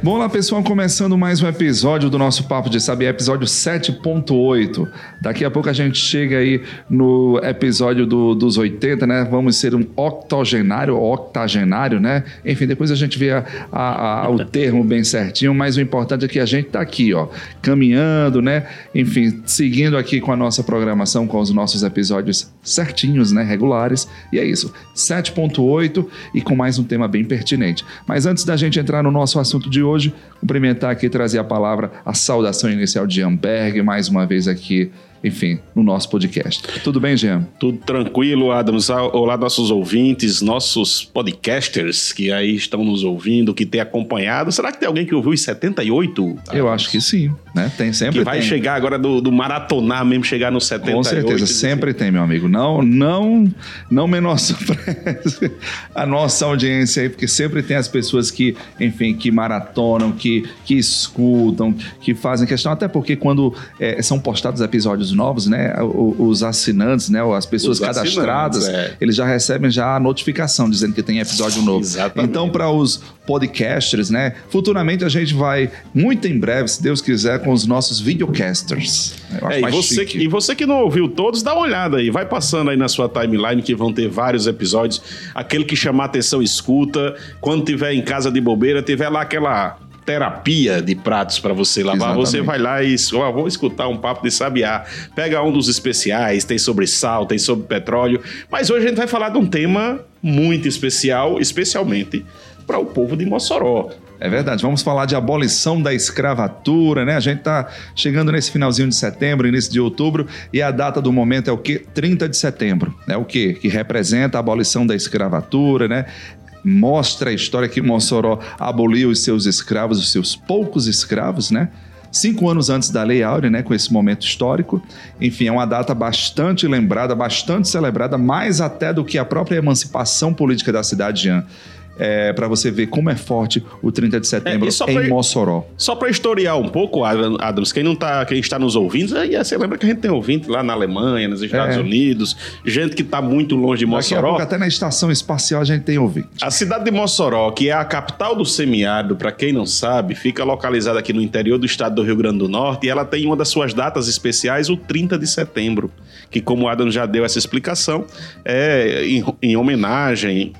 Bom lá, pessoal, começando mais um episódio do nosso Papo de Sabiá, episódio 7.8. Daqui a pouco a gente chega aí no episódio do, dos 80, né? Vamos ser um octogenário, octagenário, né? Enfim, depois a gente vê a, a, a, o termo bem certinho, mas o importante é que a gente tá aqui, ó, caminhando, né? Enfim, seguindo aqui com a nossa programação, com os nossos episódios certinhos, né? Regulares. E é isso, 7.8 e com mais um tema bem pertinente. Mas antes da gente entrar no nosso assunto de hoje. Cumprimentar aqui trazer a palavra, a saudação inicial de Amberg, mais uma vez aqui enfim, no nosso podcast. Tudo bem, Jean? Tudo tranquilo, Adams. Olá, nossos ouvintes, nossos podcasters que aí estão nos ouvindo, que têm acompanhado. Será que tem alguém que ouviu os 78? Adams? Eu acho que sim, né? Tem sempre. Que vai tem. chegar agora do, do, maratonar mesmo, chegar no 78. Com certeza, sempre tem, meu amigo. Não, não, não menospreze a nossa audiência aí, porque sempre tem as pessoas que, enfim, que maratonam, que, que escutam, que fazem questão, até porque quando é, são postados episódios episódios novos, né, os assinantes, né, as pessoas cadastradas, é. eles já recebem já a notificação dizendo que tem episódio novo. Exatamente. Então, para os podcasters, né, futuramente a gente vai, muito em breve, se Deus quiser, com os nossos videocasters. É, e, você, e você que não ouviu todos, dá uma olhada aí, vai passando aí na sua timeline que vão ter vários episódios. Aquele que chamar atenção, escuta. Quando tiver em casa de bobeira, tiver lá aquela terapia de pratos para você lavar, Exatamente. você vai lá e oh, vou escutar um papo de sabiá. Pega um dos especiais, tem sobre sal, tem sobre petróleo. Mas hoje a gente vai falar de um tema muito especial, especialmente para o povo de Mossoró. É verdade, vamos falar de abolição da escravatura, né? A gente está chegando nesse finalzinho de setembro, início de outubro, e a data do momento é o quê? 30 de setembro. É o quê? Que representa a abolição da escravatura, né? Mostra a história que Mossoró aboliu os seus escravos, os seus poucos escravos, né? Cinco anos antes da Lei Áurea, né, com esse momento histórico. Enfim, é uma data bastante lembrada, bastante celebrada, mais até do que a própria emancipação política da cidade de Jean é, para você ver como é forte o 30 de setembro é, em Mossoró. Só para historiar um pouco, Adams, quem não tá, quem está nos ouvindo, aí você lembra que a gente tem ouvinte lá na Alemanha, nos Estados é. Unidos, gente que está muito longe de Mossoró. Daqui a pouco, até na estação espacial a gente tem ouvinte. A cidade de Mossoró, que é a capital do semiárido, para quem não sabe, fica localizada aqui no interior do estado do Rio Grande do Norte e ela tem uma das suas datas especiais, o 30 de setembro, que como o Adam já deu essa explicação, é em, em homenagem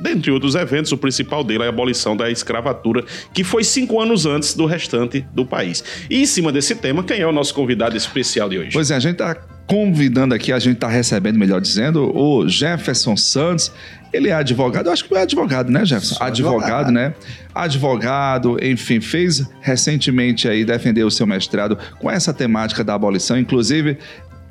Dentre outros eventos, o principal dele é a abolição da escravatura, que foi cinco anos antes do restante do país. E em cima desse tema, quem é o nosso convidado especial de hoje? Pois é, a gente está convidando aqui, a gente está recebendo, melhor dizendo, o Jefferson Santos. Ele é advogado, eu acho que é advogado, né, Jefferson? Advogado, advogado, né? Advogado, enfim, fez recentemente aí defender o seu mestrado com essa temática da abolição, inclusive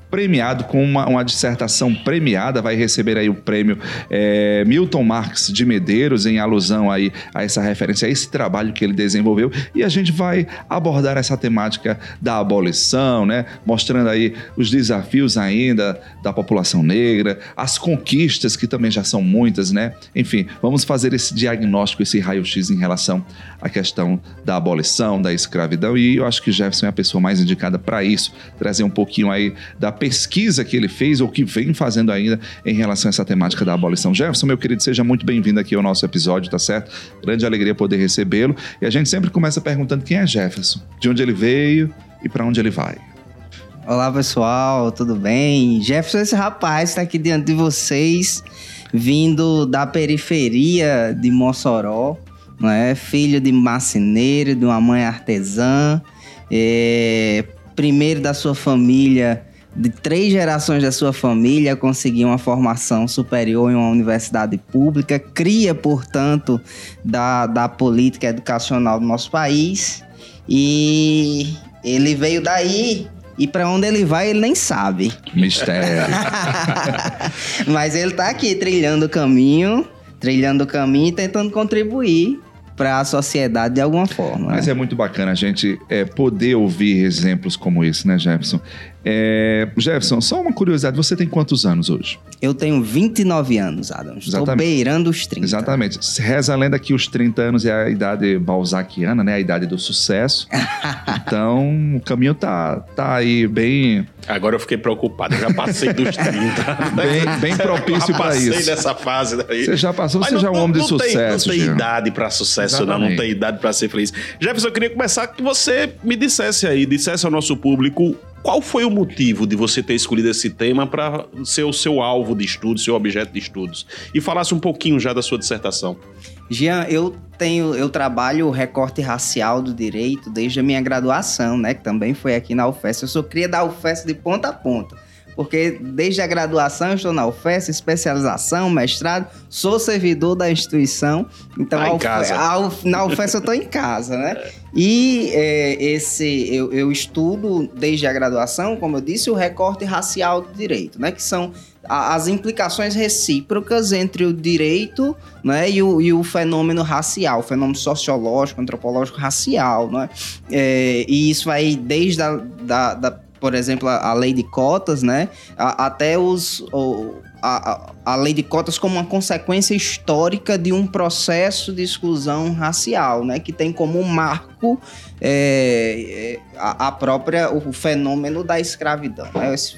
premiado com uma, uma dissertação premiada, vai receber aí o prêmio é, Milton Marx de Medeiros, em alusão aí a essa referência, a esse trabalho que ele desenvolveu. E a gente vai abordar essa temática da abolição, né? Mostrando aí os desafios ainda da população negra, as conquistas, que também já são muitas, né? Enfim, vamos fazer esse diagnóstico, esse raio-x em relação à questão da abolição, da escravidão. E eu acho que Jefferson é a pessoa mais indicada para isso, trazer um pouquinho aí da pesquisa que ele fez ou que vem fazendo ainda em relação a essa temática da abolição. Jefferson, meu querido, seja muito bem-vindo aqui ao nosso episódio, tá certo? Grande alegria poder recebê-lo. E a gente sempre começa perguntando quem é Jefferson, de onde ele veio e para onde ele vai. Olá, pessoal, tudo bem? Jefferson, esse rapaz está aqui diante de vocês, vindo da periferia de Mossoró, não é? filho de marceneiro, de uma mãe artesã, é... primeiro da sua família de três gerações da sua família conseguir uma formação superior em uma universidade pública, cria, portanto, da, da política educacional do nosso país. E ele veio daí e para onde ele vai, ele nem sabe. Mistério. Mas ele está aqui trilhando o caminho, trilhando o caminho e tentando contribuir para a sociedade de alguma forma. Mas né? é muito bacana a gente é, poder ouvir exemplos como esse, né, Jefferson? É, Jefferson, só uma curiosidade, você tem quantos anos hoje? Eu tenho 29 anos, Adam. Estou Exatamente. beirando os 30. Exatamente. Se Reza a lenda que os 30 anos é a idade balzaquiana, né? A idade do sucesso. então, o caminho tá, tá aí bem, Agora eu fiquei preocupado, eu já passei dos 30. bem, bem propício já para passei isso. dessa fase daí. Você já passou, Mas você já é um homem de não tem- sucesso. não tem Jean. idade pra sucesso, não. Não Exatamente. tem idade pra ser feliz. Jefferson, eu queria começar que você me dissesse aí, dissesse ao nosso público qual foi o motivo de você ter escolhido esse tema para ser o seu alvo de estudo, seu objeto de estudos. E falasse um pouquinho já da sua dissertação. Jean, eu tenho, eu trabalho o recorte racial do direito desde a minha graduação, né? Que também foi aqui na UFES. Eu sou cria da UFES de ponta a ponta. Porque desde a graduação eu estou na UFES, especialização, mestrado, sou servidor da instituição. Então Tá UFES na UFES eu estou em casa, né? E é, esse eu, eu estudo desde a graduação, como eu disse, o recorte racial do direito, né? Que são as implicações recíprocas entre o direito né, e, o, e o fenômeno racial, o fenômeno sociológico, antropológico racial. Né? É, e isso vai desde a, da, da- por exemplo, a, a lei de cotas, né, a- até os, o- a, a- lei de cotas como uma consequência histórica de um processo de exclusão racial, né, que tem como marco é, é, a, a própria o fenômeno da escravidão, né, esse-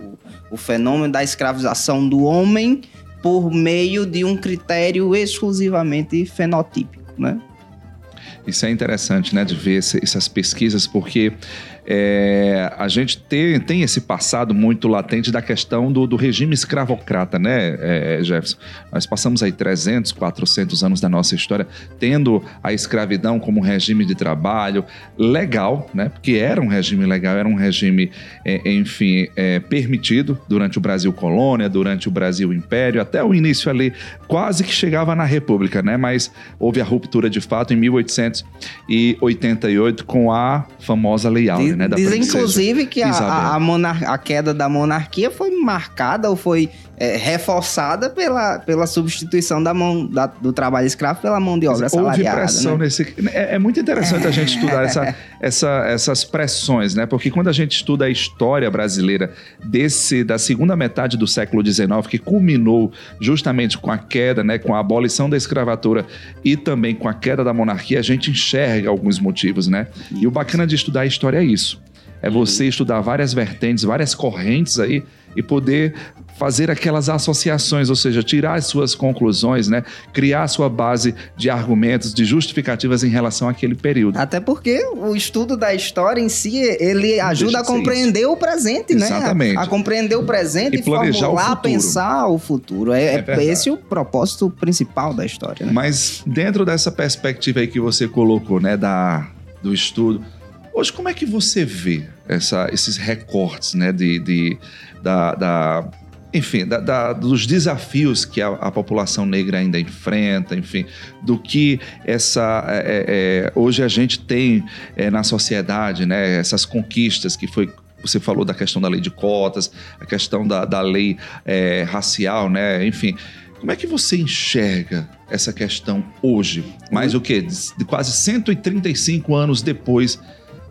o- o fenômeno da escravização do homem por meio de um critério exclusivamente fenotípico, né? Isso é interessante, né, de ver essas pesquisas, porque é, a gente tem, tem esse passado muito latente da questão do, do regime escravocrata, né, é, Jefferson? Nós passamos aí 300, 400 anos da nossa história tendo a escravidão como regime de trabalho legal, né, porque era um regime legal, era um regime, é, enfim, é, permitido durante o Brasil colônia, durante o Brasil império, até o início ali, quase que chegava na República, né, mas houve a ruptura de fato em 1888 com a famosa Lei Áurea, né, da Diz, princesa. inclusive, que a, a, a a queda da monarquia foi marcada ou foi é, reforçada pela, pela substituição da mão, da- do trabalho escravo pela mão de obra Houve assalariada. pressão né? nesse. É, é muito interessante a gente estudar essa, essa- essas pressões, né? Porque quando a gente estuda a história brasileira desse da segunda metade do século XIX, que culminou justamente com a queda, né, com a abolição da escravatura e também com a queda da monarquia, a gente enxerga alguns motivos, né? E o bacana de estudar a história é isso. É você estudar várias vertentes, várias correntes aí e poder fazer aquelas associações, ou seja, tirar as suas conclusões, né? Criar a sua base de argumentos, de justificativas em relação àquele período. Até porque o estudo da história em si, ele ajuda a compreender o presente, né? Exatamente. A, a compreender o presente E e, planejar o formular, futuro. pensar o futuro. É, É é esse o propósito principal da história, né? Mas dentro dessa perspectiva aí que você colocou, né, da, do estudo, hoje como é que você vê essa, esses recortes, né, de, de- da, da- enfim, da- da- dos desafios que a, a população negra ainda enfrenta, enfim, do que essa é, é, é, hoje a gente tem é, na sociedade, né, essas conquistas que foi você falou da questão da lei de cotas, a questão da, da lei é, racial, né? Enfim, como é que você enxerga essa questão hoje? Mais o quê? De, de quase 135 anos depois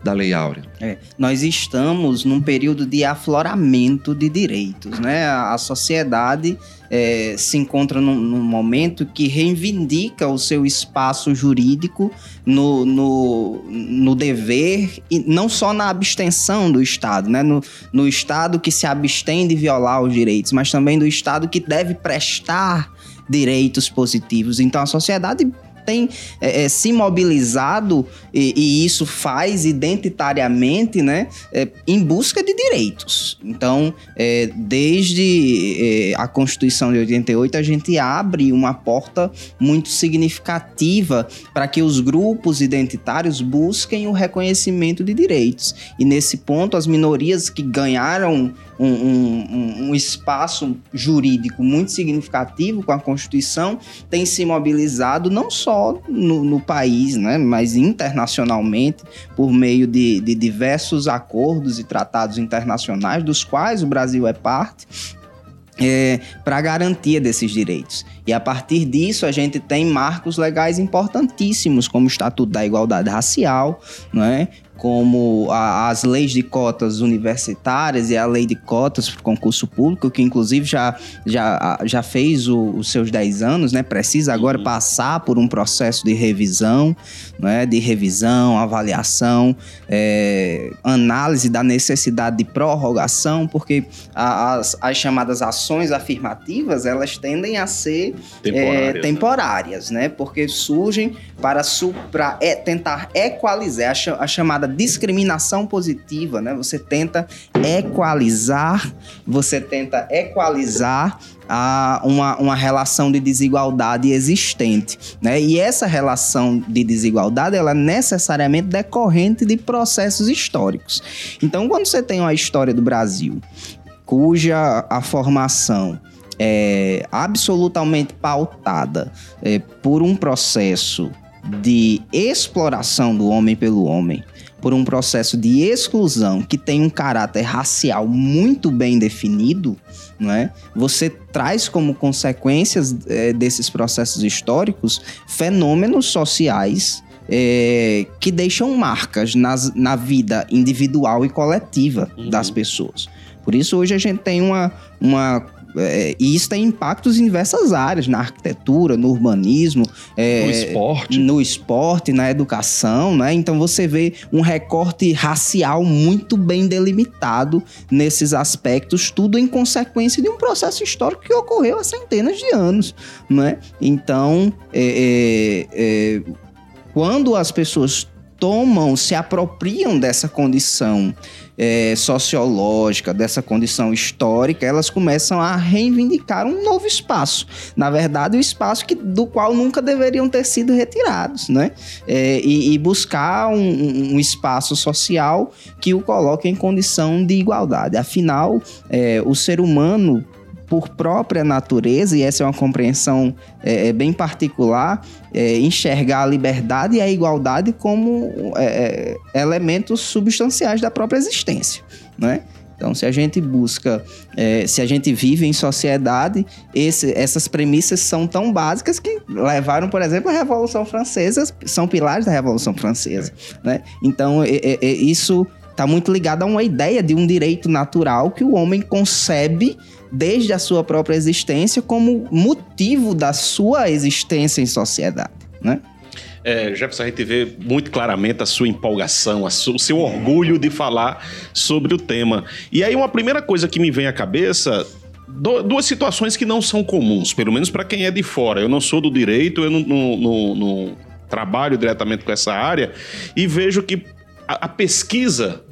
da Lei Áurea. É, nós estamos num período de afloramento de direitos, né? A, sociedade é, se encontra num, num momento que reivindica o seu espaço jurídico no, no, no dever e não só na abstenção do Estado, né? No, no Estado que se abstém de violar os direitos, mas também do Estado que deve prestar direitos positivos. Então a sociedade tem é, é, se mobilizado e, e isso faz identitariamente, né, é, em busca de direitos. Então, é, desde é, a Constituição de 88, a gente abre uma porta muito significativa para que os grupos identitários busquem o reconhecimento de direitos. E nesse ponto, as minorias que ganharam um, um- um espaço jurídico muito significativo com a Constituição têm se mobilizado não só no, no país, né, mas internacionalmente, por meio de, de diversos acordos e tratados internacionais, dos quais o Brasil é parte, para a garantia desses direitos. E a partir disso, a gente tem marcos legais importantíssimos, como o Estatuto da Igualdade Racial, não é? Como a, as leis de cotas universitárias e a lei de cotas para o concurso público, que inclusive já, já, já fez o, os seus 10 anos, né? Precisa agora uhum. passar por um processo de revisão, né? de revisão, avaliação, é, análise da necessidade de prorrogação, porque a, as, as chamadas ações afirmativas, elas tendem a ser temporárias, é, temporárias né? né? Porque surgem para, para é, tentar equalizar a, a chamada discriminação positiva, né? Você tenta equalizar, você tenta equalizar a uma, uma relação de desigualdade existente, né? E essa relação de desigualdade, ela é necessariamente decorrente de processos históricos. Então, quando você tem uma história do Brasil, cuja a formação é absolutamente pautada é, por um processo de exploração do homem pelo homem, por um processo de exclusão que tem um caráter racial muito bem definido, não é? Você traz como consequências é, desses processos históricos fenômenos sociais é, que deixam marcas nas, na vida individual e coletiva uhum. das pessoas. Por isso, hoje a gente tem uma, uma é, e isso tem impactos em diversas áreas, na arquitetura, no urbanismo, é, no esporte, no esporte, na educação, né? Então você vê um recorte racial muito bem delimitado nesses aspectos, tudo em consequência de um processo histórico que ocorreu há centenas de anos, né? Então, é, é, é quando as pessoas tomam, se apropriam dessa condição é, sociológica, dessa condição histórica, elas começam a reivindicar um novo espaço. Na verdade, o um espaço que, do qual nunca deveriam ter sido retirados, né? É, e, e, buscar um, um, espaço social que o coloque em condição de igualdade. Afinal, é, o ser humano por própria natureza, e essa é uma compreensão é, é, bem particular, é, enxergar a liberdade e a igualdade como é, é elementos substanciais da própria existência, né? Então, se a gente busca, é, se a gente vive em sociedade, esse, essas premissas são tão básicas que levaram, por exemplo, a Revolução Francesa, são pilares da Revolução Francesa. Né? Então, isso está muito ligado a uma ideia de um direito natural que o homem concebe desde a sua própria existência como motivo da sua existência em sociedade, né? É, Jefferson, a gente vê muito claramente a sua empolgação, a o seu orgulho de falar sobre o tema. E aí, uma primeira coisa que me vem à cabeça duas situações que não são comuns, pelo menos para quem é de fora. Eu não sou do direito, eu não, não, não, não trabalho diretamente com essa área e vejo que a, a pesquisa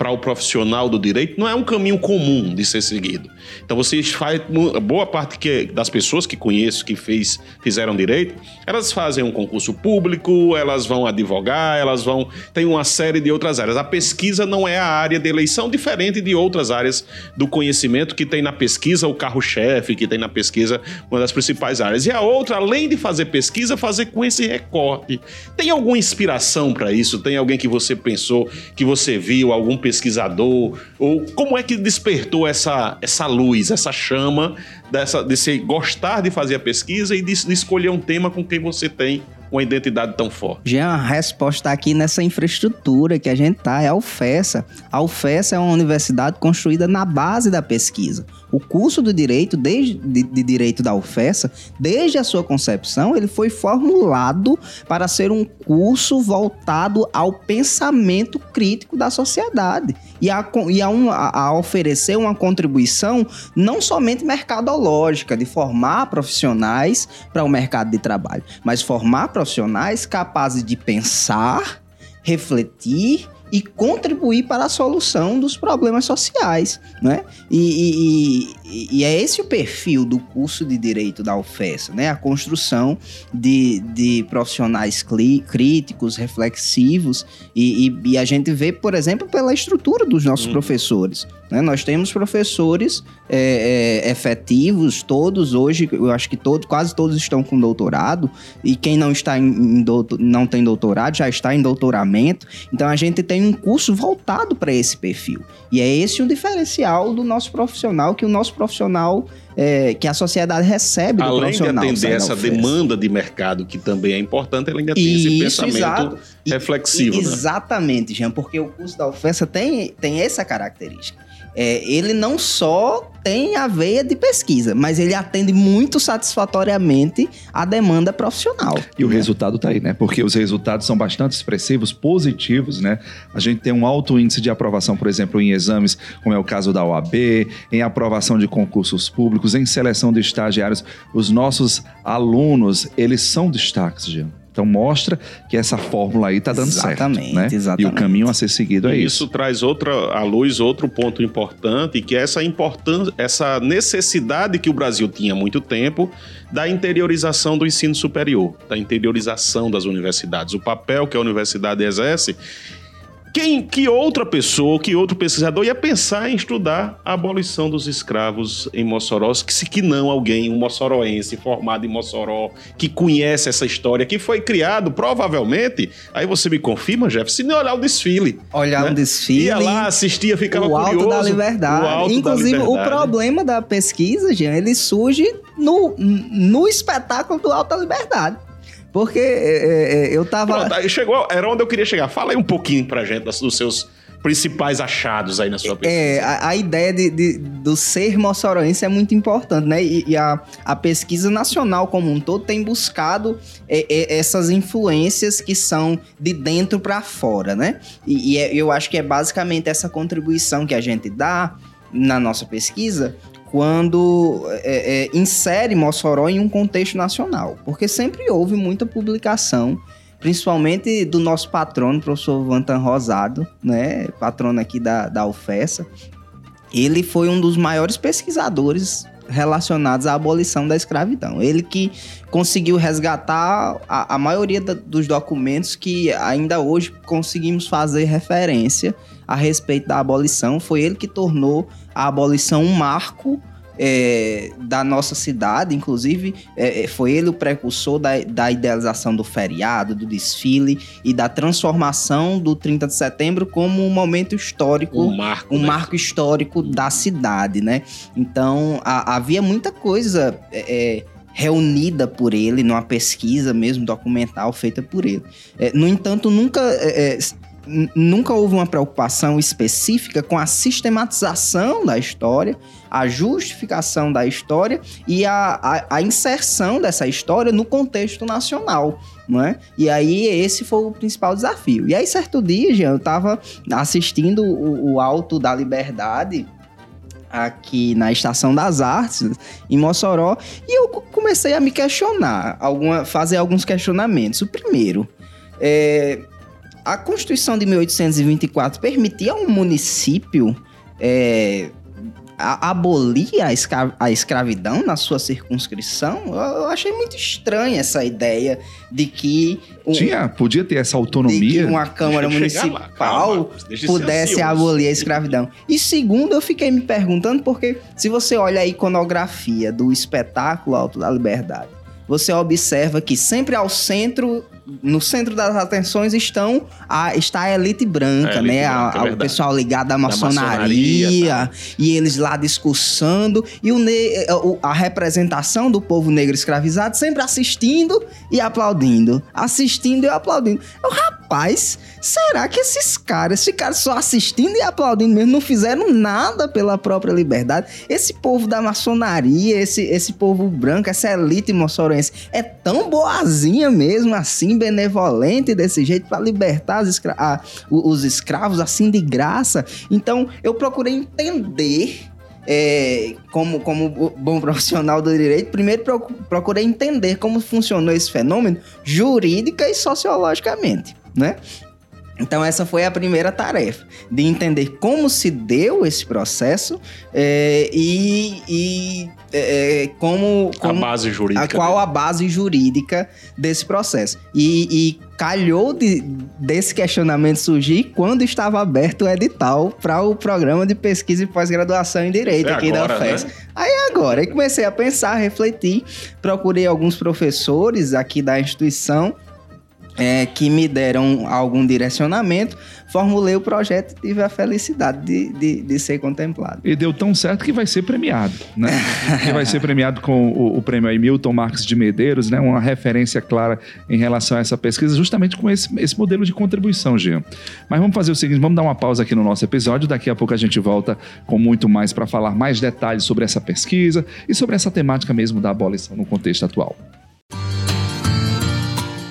para o profissional do direito não é um caminho comum de ser seguido. Então vocês faz boa parte que, das pessoas que conheço que fez, fizeram direito, elas fazem um concurso público, elas vão advogar, elas vão tem uma série de outras áreas. A pesquisa não é a área de eleição diferente de outras áreas do conhecimento que tem na pesquisa o carro-chefe, que tem na pesquisa uma das principais áreas. E a outra, além de fazer pesquisa, fazer com esse recorte. Tem alguma inspiração para isso? Tem alguém que você pensou, que você viu, algum pesquisador? Ou como é que despertou essa, essa luz, essa chama dessa, de se gostar de fazer a pesquisa e de, de escolher um tema com quem você tem uma identidade tão forte? Já a resposta tá aqui nessa infraestrutura que a gente tá, é a UFESA. A UFESA é uma universidade construída na base da pesquisa. O curso do direito, desde, de, de direito da UFESA, desde a sua concepção, ele foi formulado para ser um curso voltado ao pensamento crítico da sociedade e a, e a, um, a, a oferecer uma contribuição não somente mercadológica, de formar profissionais para o mercado de trabalho, mas formar profissionais capazes de pensar, refletir e contribuir para a solução dos problemas sociais, né? E, e, e, é esse o perfil do curso de Direito da UFES, né? A construção de, de profissionais críticos, reflexivos e, e, a gente vê, por exemplo, pela estrutura dos nossos hum. professores. Né? Nós temos professores é, é, efetivos, todos hoje, eu acho que todos, quase todos estão com doutorado e quem não está em, em doutor, não tem doutorado já está em doutoramento. Então a gente tem um curso voltado para esse perfil. E é esse o diferencial do nosso profissional, que o nosso profissional é, que a sociedade recebe do Além de profissional. que sai atender essa demanda de mercado, que também é importante, ela ainda tem esse Isso, pensamento exato. E- reflexivo. E- né? Exatamente, Jean, porque o curso da UFESA tem, tem essa característica. É, ele não só tem a veia de pesquisa, mas ele atende muito satisfatoriamente a demanda profissional. E o né? resultado tá aí, né? Porque os resultados são bastante expressivos, positivos, né? A gente tem um alto índice de aprovação, por exemplo, em exames, como é o caso da OAB, em aprovação de concursos públicos, em seleção de estagiários. Os nossos alunos, eles são destaques, Jean. Então mostra que essa fórmula aí tá dando Exatamente, certo, né? E o exatamente. caminho a ser seguido é isso. isso traz outra, à luz outro ponto importante, que é essa importância, essa necessidade que o Brasil tinha há muito tempo da interiorização do ensino superior, da interiorização das universidades, o papel que a universidade exerce. Quem, que outra pessoa, que outro pesquisador ia pensar em estudar a abolição dos escravos em Mossoró, que se que não alguém, um moçoroense formado em Mossoró, que conhece essa história, que foi criado provavelmente, aí você me confirma, Jeff, se não olhar o desfile. Olhar né? um desfile. Ia lá, assistia, ficava o alto curioso. da liberdade. O alto Inclusive, da o liberdade. problema da pesquisa, Jean, ele surge no, no espetáculo do Alto da Liberdade. Porque é, é, eu tava. Pronto, chegou, era onde eu queria chegar. Fala aí um pouquinho pra gente dos seus principais achados aí na sua pesquisa. É, a, a ideia de, de- do ser moçoroense é muito importante, né? E, e a, a pesquisa nacional como um todo tem buscado é, é, essas influências que são de dentro para fora, né? E, e é- eu acho que é basicamente essa contribuição que a gente dá na nossa pesquisa quando é, é, insere Mossoró em um contexto nacional. Porque sempre houve muita publicação principalmente do nosso patrono, professor Vantan Rosado, né, patrono aqui da, da UFESA. Ele foi um dos maiores pesquisadores relacionados à abolição da escravidão. Ele que conseguiu resgatar a, a maioria da- dos documentos que ainda hoje conseguimos fazer referência a respeito da abolição. Foi ele que tornou a abolição um marco é, da nossa cidade, inclusive é, é, foi ele o precursor da, da idealização do feriado, do desfile e da transformação do 30 de setembro como um momento histórico um marco. um né? marco histórico da cidade, né? Então a- havia muita coisa é, é, reunida por ele numa pesquisa mesmo documental feita por ele. É, no entanto, nunca nunca houve uma preocupação específica com a sistematização da história, a justificação da história e a, a, a inserção dessa história no contexto nacional. É? E aí esse foi o principal desafio. E aí certo dia, Jean, eu estava assistindo o, o Alto da Liberdade aqui na Estação das Artes, em Mossoró, e eu co- comecei a me questionar, alguma, fazer alguns questionamentos. O primeiro, é, a Constituição de 1824 permitia a um município é, a- abolir a, escra- a escravidão na sua circunscrição? Eu, eu achei muito estranha essa ideia de que um- Tinha, podia ter essa de que autonomia. uma Câmara Municipal calma, pudesse abolir a escravidão. E segundo, eu fiquei me perguntando porque se você olha a iconografia do espetáculo Alto da Liberdade, você observa que sempre ao centro, no centro das atenções estão a, está a elite branca, A elite né? A- branca, é a- o verdade. pessoal ligado à maçonaria, maçonaria, e eles lá discursando, e o ne- o- a representação do povo negro escravizado sempre assistindo e aplaudindo. Assistindo e aplaudindo. Eu, rapaz, será que esses caras ficaram só assistindo e aplaudindo mesmo? Não fizeram nada pela própria liberdade? Esse povo da maçonaria, esse, esse povo branco, essa elite moçoroense, é tão boazinha mesmo, assim, benevolente desse jeito, para libertar escra- a- os escravos assim de graça? Então, eu procurei entender é, como, como bom profissional do direito, primeiro procu- procurei entender como funcionou esse fenômeno jurídica e sociologicamente, né? Então essa foi a primeira tarefa, de entender como se deu esse processo é, e, e, é, como, A como base jurídica. a qual a base jurídica desse processo. E, e calhou de- desse questionamento surgir quando estava aberto o edital para o programa de pesquisa e pós-graduação em Direito É aqui agora, da UFES. né? Aí agora, aí comecei a pensar, a refletir, procurei alguns professores aqui da instituição é, que me deram algum direcionamento, formulei o projeto e tive a felicidade de, de, de ser contemplado. E deu tão certo que vai ser premiado, né? que vai ser premiado com o, o prêmio Milton Marques de Medeiros, né? Uma referência clara em relação a essa pesquisa, justamente com esse, esse modelo de contribuição, Jean. Mas vamos fazer o seguinte, vamos dar uma pausa aqui no nosso episódio, daqui a pouco a gente volta com muito mais para falar mais detalhes sobre essa pesquisa e sobre essa temática mesmo da abolição no contexto atual.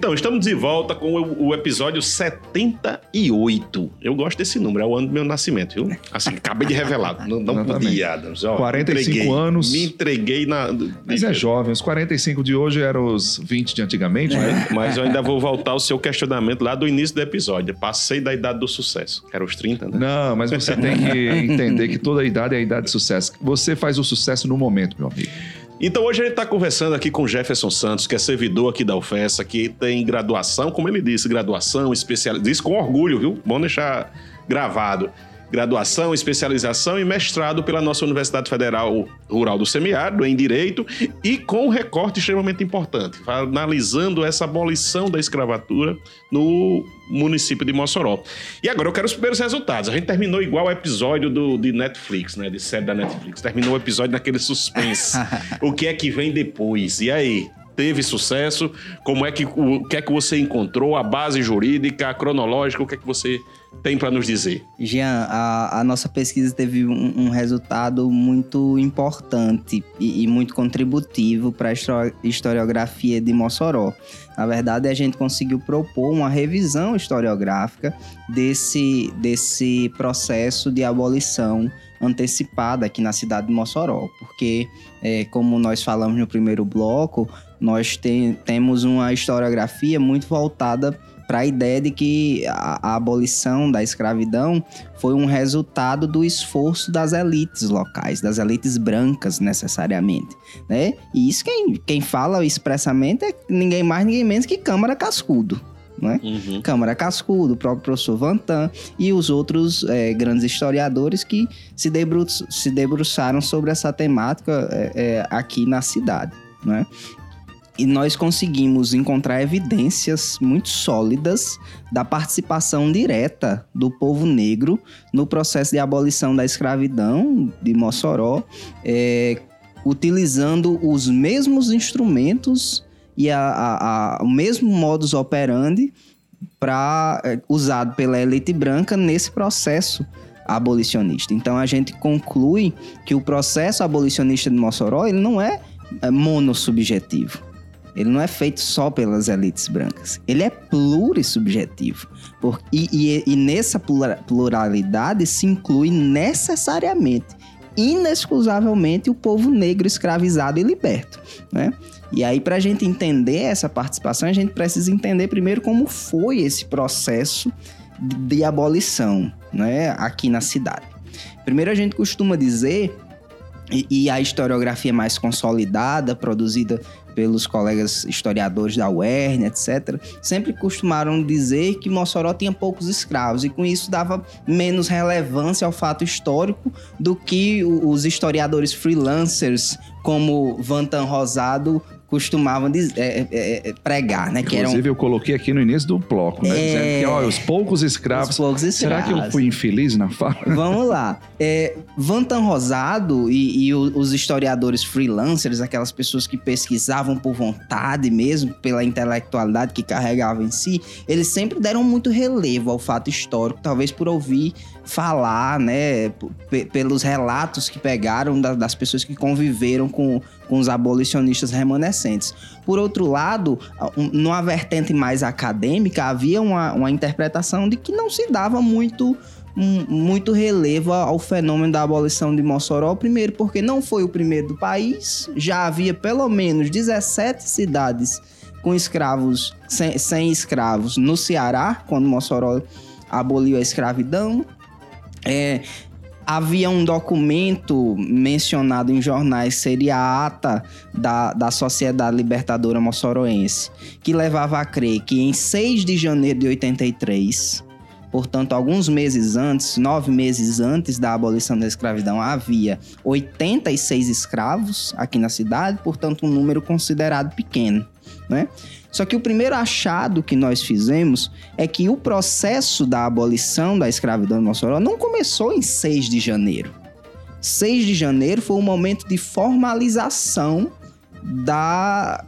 Então, estamos de volta com o, o, episódio 78. Eu gosto desse número, é o ano do meu nascimento, viu? Assim, acabei de revelar. Não, não podia, Adams. Ó, 45 entreguei, anos. Me entreguei na. Mas é jovem, os 45 de hoje eram os 20 de antigamente, né? Mas eu ainda vou voltar ao seu questionamento lá do início do episódio. Passei da idade do sucesso, era os 30, né? Não, mas você tem que entender que toda idade é a idade de sucesso. Você faz o sucesso no momento, meu amigo. Então hoje a gente está conversando aqui com Jefferson Santos, que é servidor aqui da UFESA, que tem graduação, como ele disse, graduação, especialização, diz com orgulho, viu? Bom deixar gravado graduação, especialização e mestrado pela nossa Universidade Federal Rural do Semiárido em Direito e com um recorte extremamente importante, analisando essa abolição da escravatura no município de Mossoró. E agora eu quero os primeiros resultados. A gente terminou igual o episódio do, de Netflix, né? De série da Netflix. Terminou o episódio naquele suspense. o que é que vem depois? E aí? teve sucesso? Como é que o, que é que você encontrou? A base jurídica, a cronológica, o que é que você tem para nos dizer? Jean, a, a, nossa pesquisa teve um, um resultado muito importante e, e muito contributivo para a historiografia de Mossoró. Na verdade, a gente conseguiu propor uma revisão historiográfica desse, desse processo de abolição antecipada aqui na cidade de Mossoró, porque, é, como nós falamos no primeiro bloco, nós tem, temos uma historiografia muito voltada para a ideia de que a, a, abolição da escravidão foi um resultado do esforço das elites locais, das elites brancas necessariamente, né? E isso quem, quem fala expressamente é ninguém mais, ninguém menos que Câmara Cascudo. Né? Uhum. Câmara Cascudo, o próprio professor Vantan e os outros é, grandes historiadores que se, debru se debruçaram sobre essa temática é, é, aqui na cidade. Né? E nós conseguimos encontrar evidências muito sólidas da participação direta do povo negro no processo de abolição da escravidão de Mossoró, é, utilizando os mesmos instrumentos e a, a, a, o mesmo modus operandi para é, usado pela elite branca nesse processo abolicionista. Então a gente conclui que o processo abolicionista de Mossoró ele não é, é monossubjetivo ele não é feito só pelas elites brancas. Ele é plurissubjetivo. Por, e, e, e nessa pluralidade se inclui necessariamente, inexcusavelmente, o povo negro escravizado e liberto. Né? E aí, para a gente entender essa participação, a gente precisa entender primeiro como foi esse processo de abolição né, aqui na cidade. Primeiro, a gente costuma dizer e, a historiografia mais consolidada, produzida pelos colegas historiadores da UERN, etc., sempre costumaram dizer que Mossoró tinha poucos escravos e com isso dava menos relevância ao fato histórico do que os historiadores freelancers como Vantan Rosado costumavam diz- é, é, é, pregar, né? Que eram Inclusive, eu coloquei aqui no início do bloco, né? É. Dizendo que, olha, os poucos escravos. os poucos Será que eu escravos. fui infeliz na fala? Vamos lá. É, Vantan Rosado e, e os historiadores freelancers, aquelas pessoas que pesquisavam por vontade mesmo, pela intelectualidade que carregavam em si, eles sempre deram muito relevo ao fato histórico, talvez por ouvir falar, né, pelos relatos que pegaram da- das pessoas que conviveram com, com os abolicionistas remanescentes. Por outro lado, um- numa vertente mais acadêmica, havia uma, uma interpretação de que não se dava muito muito relevo ao fenômeno da abolição de Mossoró. Primeiro, porque não foi o primeiro do país, já havia pelo menos 17 cidades com escravos, sem, sem escravos no Ceará, quando Mossoró aboliu a escravidão. É, havia um documento mencionado em jornais, seria a ata da, da Sociedade Libertadora Mossoroense, que levava a crer que em 6 de janeiro de 83, portanto, alguns meses antes, nove meses antes da abolição da escravidão, havia 86 escravos aqui na cidade, portanto, um número considerado pequeno, né? Só que o primeiro achado que nós fizemos é que o processo da abolição da escravidão em Mossoró não começou em 6 de janeiro. 6 de janeiro foi o momento de formalização da,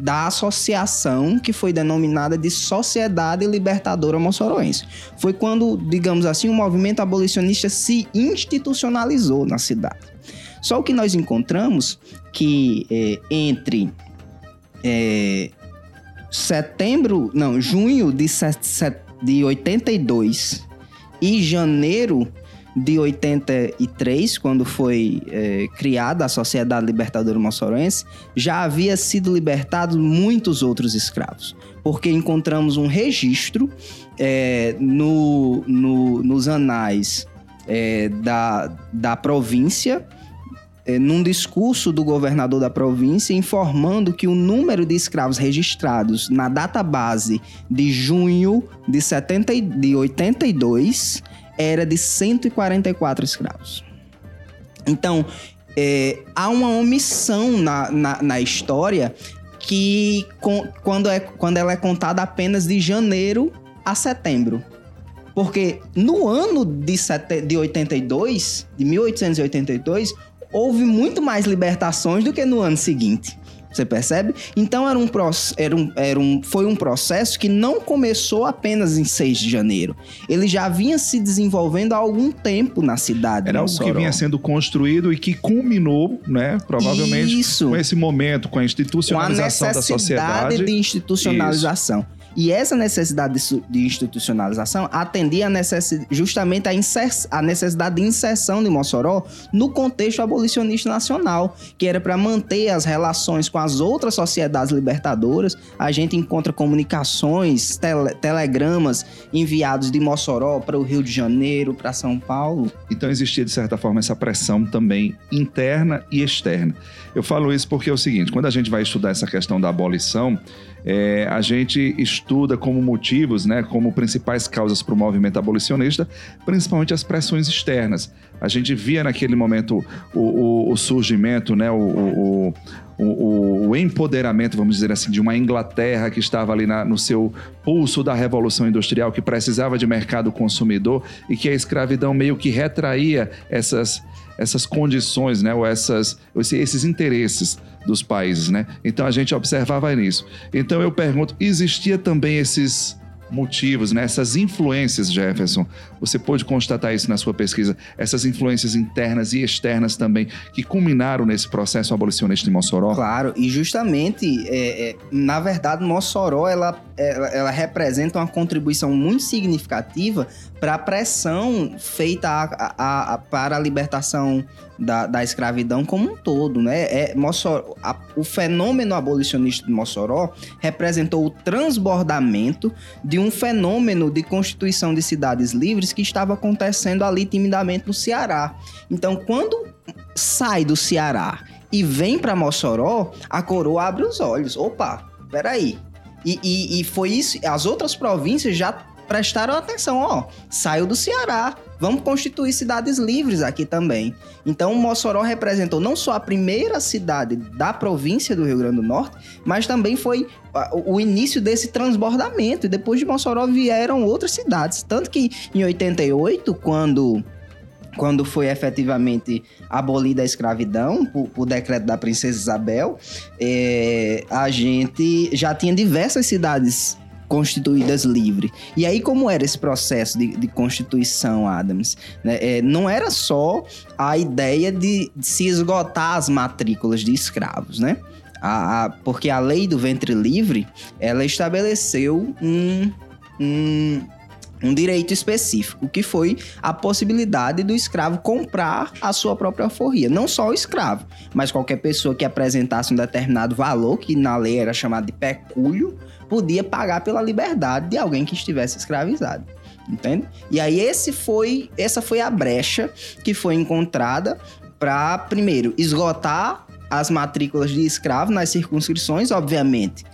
da associação que foi denominada de Sociedade Libertadora Mossoroense. Foi quando, digamos assim, o movimento abolicionista se institucionalizou na cidade. Só o que nós encontramos que eh, entre eh, setembro, não, junho de, set- set- de 82 e janeiro de 83, quando foi eh, criada a Sociedade Libertadora Mossoroense, já havia sido libertados muitos outros escravos, porque encontramos um registro eh, no, no- nos anais eh, da, da província eh, num discurso do governador da província informando que o número de escravos registrados na database de junho de, 70, e- de 82 era de 144 escravos. Então, eh, há uma omissão na, na, na história que com- quando, é, quando ela é contada apenas de janeiro a setembro. Porque no ano de, sete, de 82, de 1882, houve muito mais libertações do que no ano seguinte. Você percebe? Então era um, era um, era um, foi um processo que não começou apenas em 6 de janeiro. Ele já vinha se desenvolvendo há algum tempo na cidade. Era algo que vinha sendo construído e que culminou, né? Provavelmente Isso. com esse momento, com a com a institucionalização da necessidade sociedade. de institucionalização. E essa necessidade de, institucionalização atendia a necessi- justamente a, a necessidade de inserção de Mossoró no contexto abolicionista nacional, que era para manter as relações com as outras sociedades libertadoras. A gente encontra comunicações, tele- telegramas enviados de Mossoró para o Rio de Janeiro, para São Paulo. Então existia, de certa forma, essa pressão também interna e externa. Eu falo isso porque é o seguinte: quando a gente vai estudar essa questão da abolição, é, a gente estuda como motivos, né, como principais causas para o movimento abolicionista, principalmente as pressões externas. A gente via naquele momento o, o- o surgimento, né, o, o- empoderamento, vamos dizer assim, de uma Inglaterra que estava ali na- no seu pulso da Revolução Industrial, que precisava de mercado consumidor e que a escravidão meio que retraía essas, essas condições, né, ou essas, esse- esses interesses dos países, né? Então a gente observava nisso. Então eu pergunto, existia também esses motivos, né? essas influências, Jefferson? Você pôde constatar isso na sua pesquisa? Essas influências internas e externas também que culminaram nesse processo abolicionista de Mossoró? Claro, e justamente, é, é, na verdade, Mossoró ela, ela, ela representa uma contribuição muito significativa para a pressão feita a- a- a- para a libertação da, da escravidão como um todo, né? É, Mossoró, a- o fenômeno abolicionista de Mossoró representou o transbordamento de um fenômeno de constituição de cidades livres que estava acontecendo ali timidamente no Ceará. Então, quando sai do Ceará e vem para Mossoró, a coroa abre os olhos. Opa, peraí. E, e, e foi isso. As outras províncias já prestaram atenção, ó, saiu do Ceará, vamos constituir cidades livres aqui também. Então, Mossoró representou não só a primeira cidade da província do Rio Grande do Norte, mas também foi o início desse transbordamento. E depois de Mossoró vieram outras cidades. Tanto que em 88, quando quando foi efetivamente abolida a escravidão por, por decreto da princesa Isabel, é, a gente já tinha diversas cidades constituídas livres. E aí, como era esse processo de, de constituição, Adams? Né? É, não era só a ideia de, de, se esgotar as matrículas de escravos, né? A, a, porque a lei do ventre livre, ela estabeleceu um, um um direito específico, que foi a possibilidade do escravo comprar a sua própria alforria. Não só o escravo, mas qualquer pessoa que apresentasse um determinado valor, que na lei era chamado de pecúlio, podia pagar pela liberdade de alguém que estivesse escravizado. Entende? E aí esse foi, essa foi a brecha que foi encontrada para primeiro esgotar as matrículas de escravo nas circunscrições, obviamente.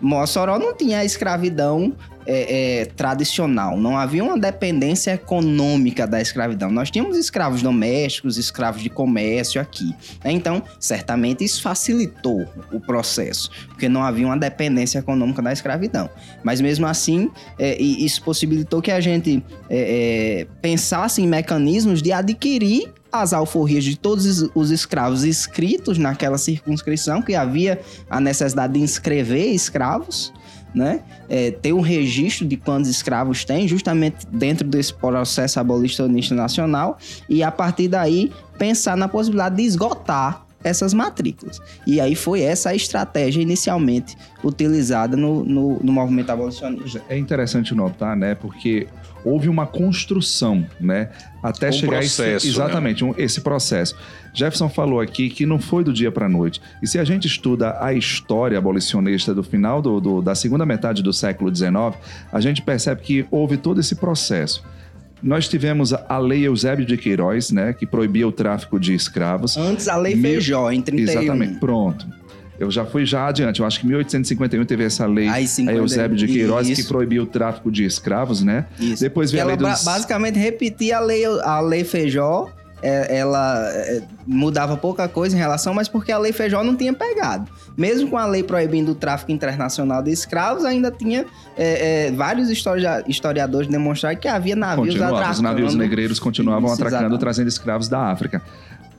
Mossoró não tinha a escravidão é, é, tradicional, não havia uma dependência econômica da escravidão. Nós tínhamos escravos domésticos, escravos de comércio aqui. Né? Então, certamente isso facilitou o processo, porque não havia uma dependência econômica da escravidão. Mas mesmo assim, é, isso possibilitou que a gente é, é, pensasse em mecanismos de adquirir as alforrias de todos os escravos inscritos naquela circunscrição, que havia a necessidade de inscrever escravos, né? É, ter um registro de quantos escravos tem, justamente dentro desse processo abolicionista nacional, e a partir daí pensar na possibilidade de esgotar essas matrículas. E aí foi essa a estratégia inicialmente utilizada no, no, no movimento abolicionista. É interessante notar, né? Porque houve uma construção, né? Até um chegar processo, esse, né? exatamente né? um, esse processo. Jefferson falou aqui que não foi do dia para a noite. E se a gente estuda a história abolicionista do final do, do, da segunda metade do século XIX, a gente percebe que houve todo esse processo. Nós tivemos a Lei Eusébio de Queiroz, né, que proibia o tráfico de escravos. Antes a Lei Feijó, em 31. Exatamente, pronto. Eu já fui já adiante. Eu acho que em 1851 teve essa lei Ai, 50... a Eusébio de Queiroz Isso. que proibiu o tráfico de escravos, né? Isso. Depois veio a lei dos... basicamente repetia a lei, a lei Feijó é, ela é, mudava pouca coisa em relação, mas porque a lei Feijó não tinha pegado. Mesmo com a lei proibindo o tráfico internacional de escravos, ainda tinha é, é vários historiadores demonstrar que havia navios atracando. Os navios negreiros continuavam Isso, atracando, exatamente. trazendo escravos da África.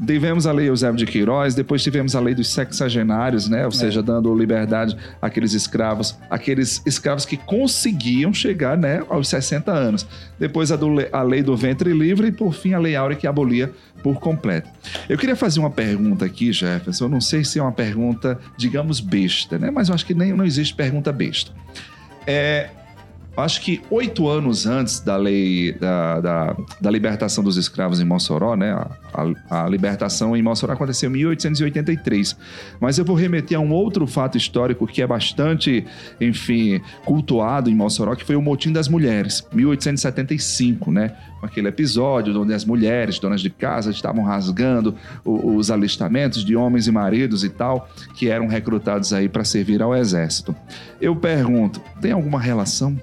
Tivemos a lei Eusébio de Queiroz, depois tivemos a lei dos sexagenários, né? Ou é. seja, dando liberdade àqueles escravos, aqueles escravos que conseguiam chegar, né, aos 60 anos. Depois a, do, a lei do ventre livre e, por fim, a lei áurea que abolia por completo. Eu queria fazer uma pergunta aqui, Jefferson. Eu não sei se é uma pergunta, digamos, besta, né? Mas eu acho que nem não existe pergunta besta. É, acho que oito anos antes da lei da, da, da, libertação dos escravos em Mossoró, né? A, a, a, libertação em Mossoró aconteceu em 1883. Mas eu vou remeter a um outro fato histórico que é bastante, enfim, cultuado em Mossoró, que foi o motim das mulheres, 1875, né? Aquele episódio onde as mulheres, donas de casa, estavam rasgando os, os alistamentos de homens e maridos e tal, que eram recrutados aí para servir ao exército. Eu pergunto, tem alguma relação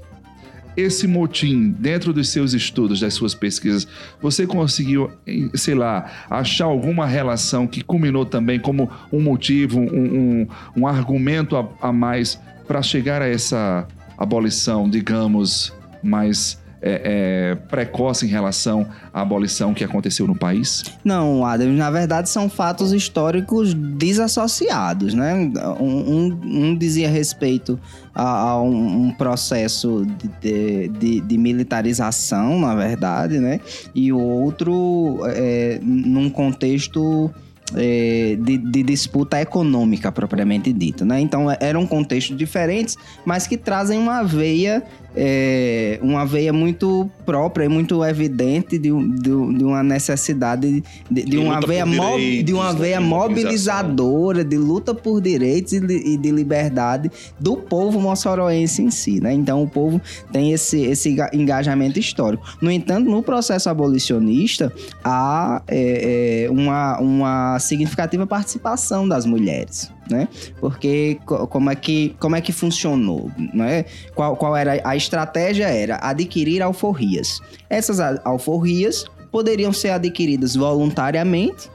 esse motim dentro dos seus estudos, das suas pesquisas, você conseguiu, sei lá, achar alguma relação que culminou também como um motivo, um, um, um argumento a, a mais para chegar a essa abolição, digamos, mais é, é, precoce em relação à abolição que aconteceu no país? Não, Adam, na verdade são fatos históricos desassociados, né? Um, um, dizia respeito a, a um, um, processo de, de, de, militarização, na verdade, né? E o outro é, num contexto é, de, de, disputa econômica propriamente dita, né? Então eram contextos diferentes, mas que trazem uma veia é, uma veia muito própria e muito evidente de, de, de uma necessidade de, de uma veia, direitos, de uma veia mobilizadora, de luta por direitos e de, e de, liberdade do povo moçoroense em si, né? Então o povo tem esse, esse engajamento histórico. No entanto, no processo abolicionista há é, é, uma, uma significativa participação das mulheres né? Porque co- como é que, como é que funcionou, né? Qual, qual era a estratégia? Era adquirir alforrias. Essas alforrias poderiam ser adquiridas voluntariamente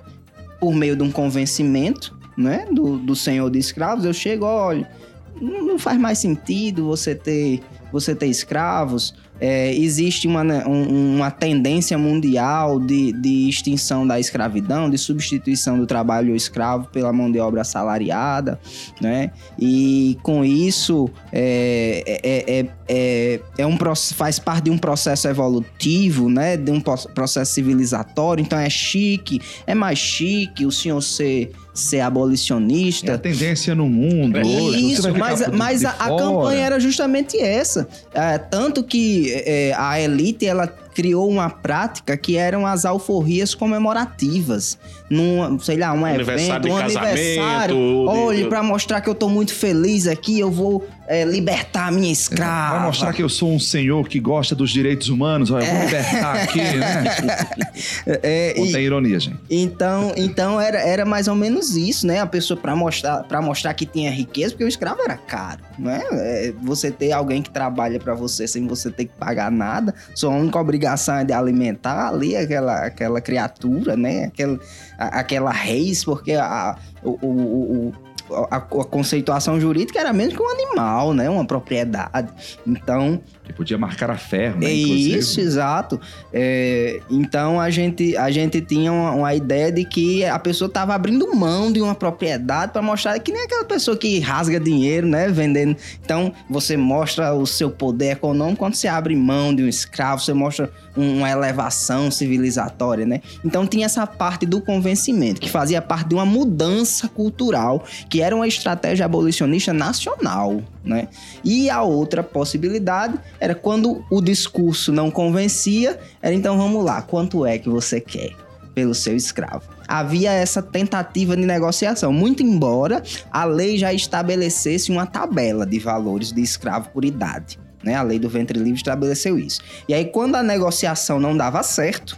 por meio de um convencimento, né? Do, do senhor de escravos. Eu chego, olha, não faz mais sentido você ter, você ter escravos. É, existe uma, né, um- uma tendência mundial de, de extinção da escravidão, de substituição do trabalho escravo pela mão de obra assalariada, né? E com isso é, é, é, é, é um, faz parte de um processo evolutivo, né? De um processo civilizatório. Então é chique, é mais chique o senhor ser, ser É a abolicionista. tendência no mundo hoje. você Isso, mas, mas de a, a campanha era justamente essa. É, tanto que é, a elite ela criou uma prática que eram as alforrias comemorativas. Num, sei lá, um Aniversário evento, de um aniversário. de- Olha, pra mostrar que eu tô muito feliz aqui, eu vou é, libertar a minha escrava. Vai mostrar que eu sou um senhor que gosta dos direitos humanos. Olha, eu vou libertar aqui, né? É, e- ironia, gente. Então, então era, era mais ou menos isso, né? A pessoa para mostrar para mostrar que tinha riqueza, porque o escravo era caro, né? É, você ter alguém que trabalha para você sem você ter que pagar nada, sua única obrigação é de alimentar ali aquela, aquela criatura, né? Aquela, aquela reis, porque a, o, o- o- a, a conceituação jurídica era mesmo que um animal, né? Uma propriedade. Então, Que podia marcar a ferro, né? inclusive. isso, exato. É, então a gente, a gente tinha uma, uma ideia de que a pessoa estava abrindo mão de uma propriedade para mostrar que nem aquela pessoa que rasga dinheiro, né? Vendendo. Então você mostra o seu poder econômico quando você abre mão de um escravo, você mostra um- uma elevação civilizatória, né? Então tinha essa parte do convencimento, que fazia parte de uma mudança cultural, que era uma estratégia abolicionista nacional, né? E a outra possibilidade era quando o discurso não convencia, era então vamos lá, quanto é que você quer pelo seu escravo? Havia essa tentativa de negociação, muito embora a lei já estabelecesse uma tabela de valores de escravo por idade. Né? A lei do ventre livre estabeleceu isso. E aí, quando a negociação não dava certo,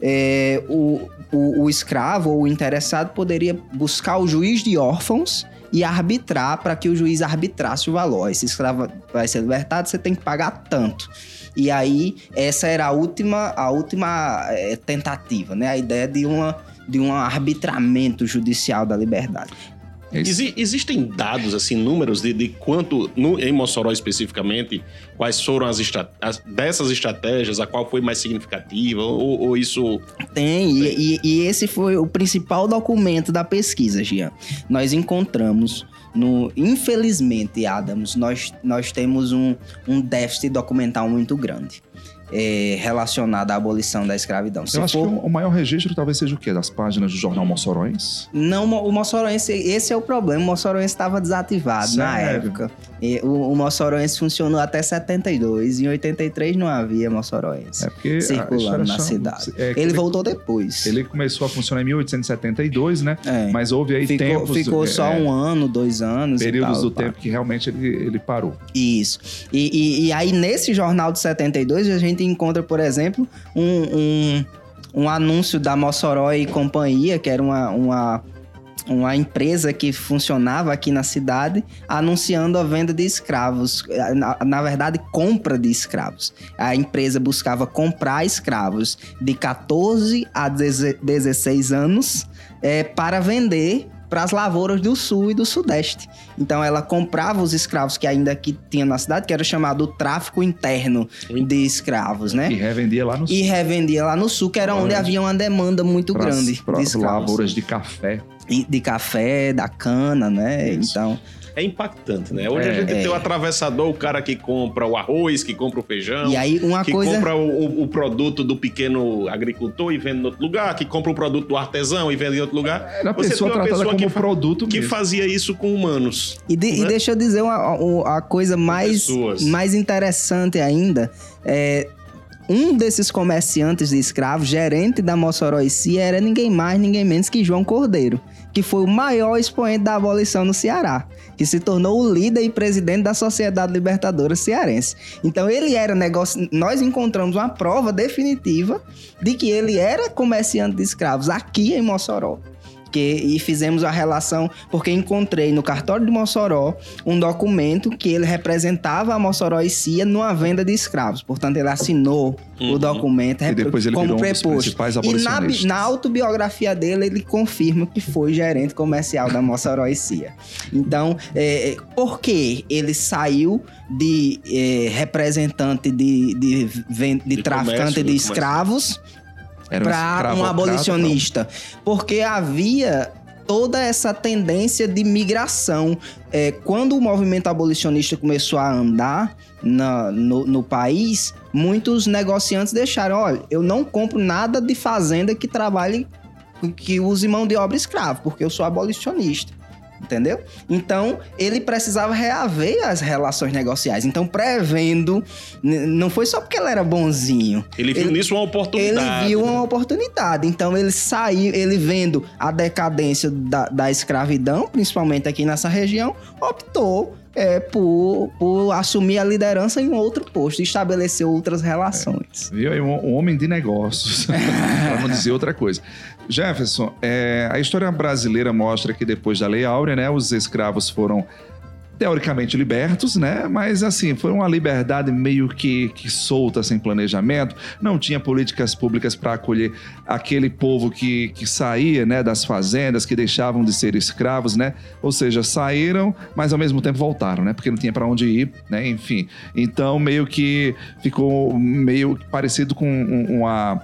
é, o, o, o escravo ou o interessado poderia buscar o juiz de órfãos e arbitrar para que o juiz arbitrasse o valor. Esse escravo vai ser libertado, você tem que pagar tanto. E aí, essa era a última, a última eh, tentativa, né? A ideia de, uma, de um arbitramento judicial da liberdade. É. Exi- existem dados, assim, números de, de quanto, no- em Mossoró especificamente, quais foram as, estra- as- dessas estratégias, a qual foi mais significativa, ou, ou isso... Tem, e, e- e esse foi o principal documento da pesquisa, Gian. Nós encontramos no. Infelizmente, Adams, nós, nós temos um, um déficit documental muito grande. Eh, relacionado à abolição da escravidão. Se Eu acho for- que o maior registro talvez seja o quê? Das páginas do jornal Mossorões? Não, o Mossoroense, esse é o problema. O Mossoroense estava desativado na Sério? época. E o, o Mossoroense funcionou até 72. Em 83 não havia Mossoroense É circulando história na cidade. é que ele, voltou depois. Ele começou a funcionar em 1872, né? É. Mas houve aí ficou tempos... ficou é, só um ano, dois anos. Períodos tal, do tempo que realmente ele, ele parou. Isso. E, e- e aí, nesse jornal de 72, a gente encontra, por exemplo, um, um, um anúncio da Mossoró e Companhia, que era uma, uma, uma empresa que funcionava aqui na cidade, anunciando a venda de escravos. Na, na verdade, compra de escravos. A empresa buscava comprar escravos de 14 a 16 anos é, para vender para as lavouras do sul e do sudeste. Então ela comprava os escravos que ainda aqui tinha na cidade, que era chamado tráfico interno de escravos, E né? revendia lá no E revendia lá no sul, que era onde havia uma demanda muito pras- grande pras de escravos. lavouras de café. E de café, da cana, né? Isso. Então, É impactante, né? Hoje É, a gente é. tem o atravessador, o cara que compra o arroz, que compra o feijão. e aí uma que coisa compra o, o- o produto do pequeno agricultor e vende em outro lugar, que compra o produto do artesão e vende em outro lugar. Era a Você pessoa tem uma pessoa como que produto Que mesmo. fazia isso com humanos. E, de- e né? deixa eu dizer uma, uma- a coisa mais, mais interessante ainda. É, um desses comerciantes de escravos, gerente da Mossoró e Cia, era ninguém mais, ninguém menos que João Cordeiro, que foi o maior expoente da abolição no Ceará, que se tornou o líder e presidente da Sociedade Libertadora Cearense. Então ele era negócio. Nós encontramos uma prova definitiva de que ele era comerciante de escravos aqui em Mossoró porque e fizemos a relação, porque encontrei no cartório de Mossoró um documento que ele representava a Mossoró e Cia numa venda de escravos. Portanto, ele assinou o documento E depois ele como virou um dos preposto. principais e na, na autobiografia dele, ele confirma que foi gerente comercial da Mossoró e Cia. Então, é, é, por que ele saiu de é, representante de, de, ven- de De traficante comércio, de escravos para um abolicionista. Porque havia toda essa tendência de migração. É, quando o movimento abolicionista começou a andar na- no, no país, muitos negociantes deixaram: olha, eu não compro nada de fazenda que trabalhe, que use mão de obra escrava, porque eu sou abolicionista. Entendeu? Então, ele precisava reaver as relações negociais. Então, prevendo, não foi só porque ele era bonzinho. Ele viu Ele- nisso uma Ele oportunidade. viu né? uma oportunidade. Então ele saiu, ele vendo a decadência da, da escravidão, principalmente aqui nessa região, optou é, por, por assumir a liderança em outro posto, e estabeleceu outras relações. Viu? aí, Um, um homem de negócios, para não dizer outra coisa. Jefferson, é, a história brasileira mostra que depois da Lei Áurea, né, os escravos foram teoricamente libertos, né? Mas assim, foi uma liberdade meio que, que solta, sem planejamento. Não tinha políticas públicas para acolher aquele povo que, que saía, né, das fazendas, que deixavam de ser escravos, né? Ou seja, saíram, mas ao mesmo tempo voltaram, né? Porque não tinha para onde ir, né? Enfim, então meio que ficou meio parecido com um- uma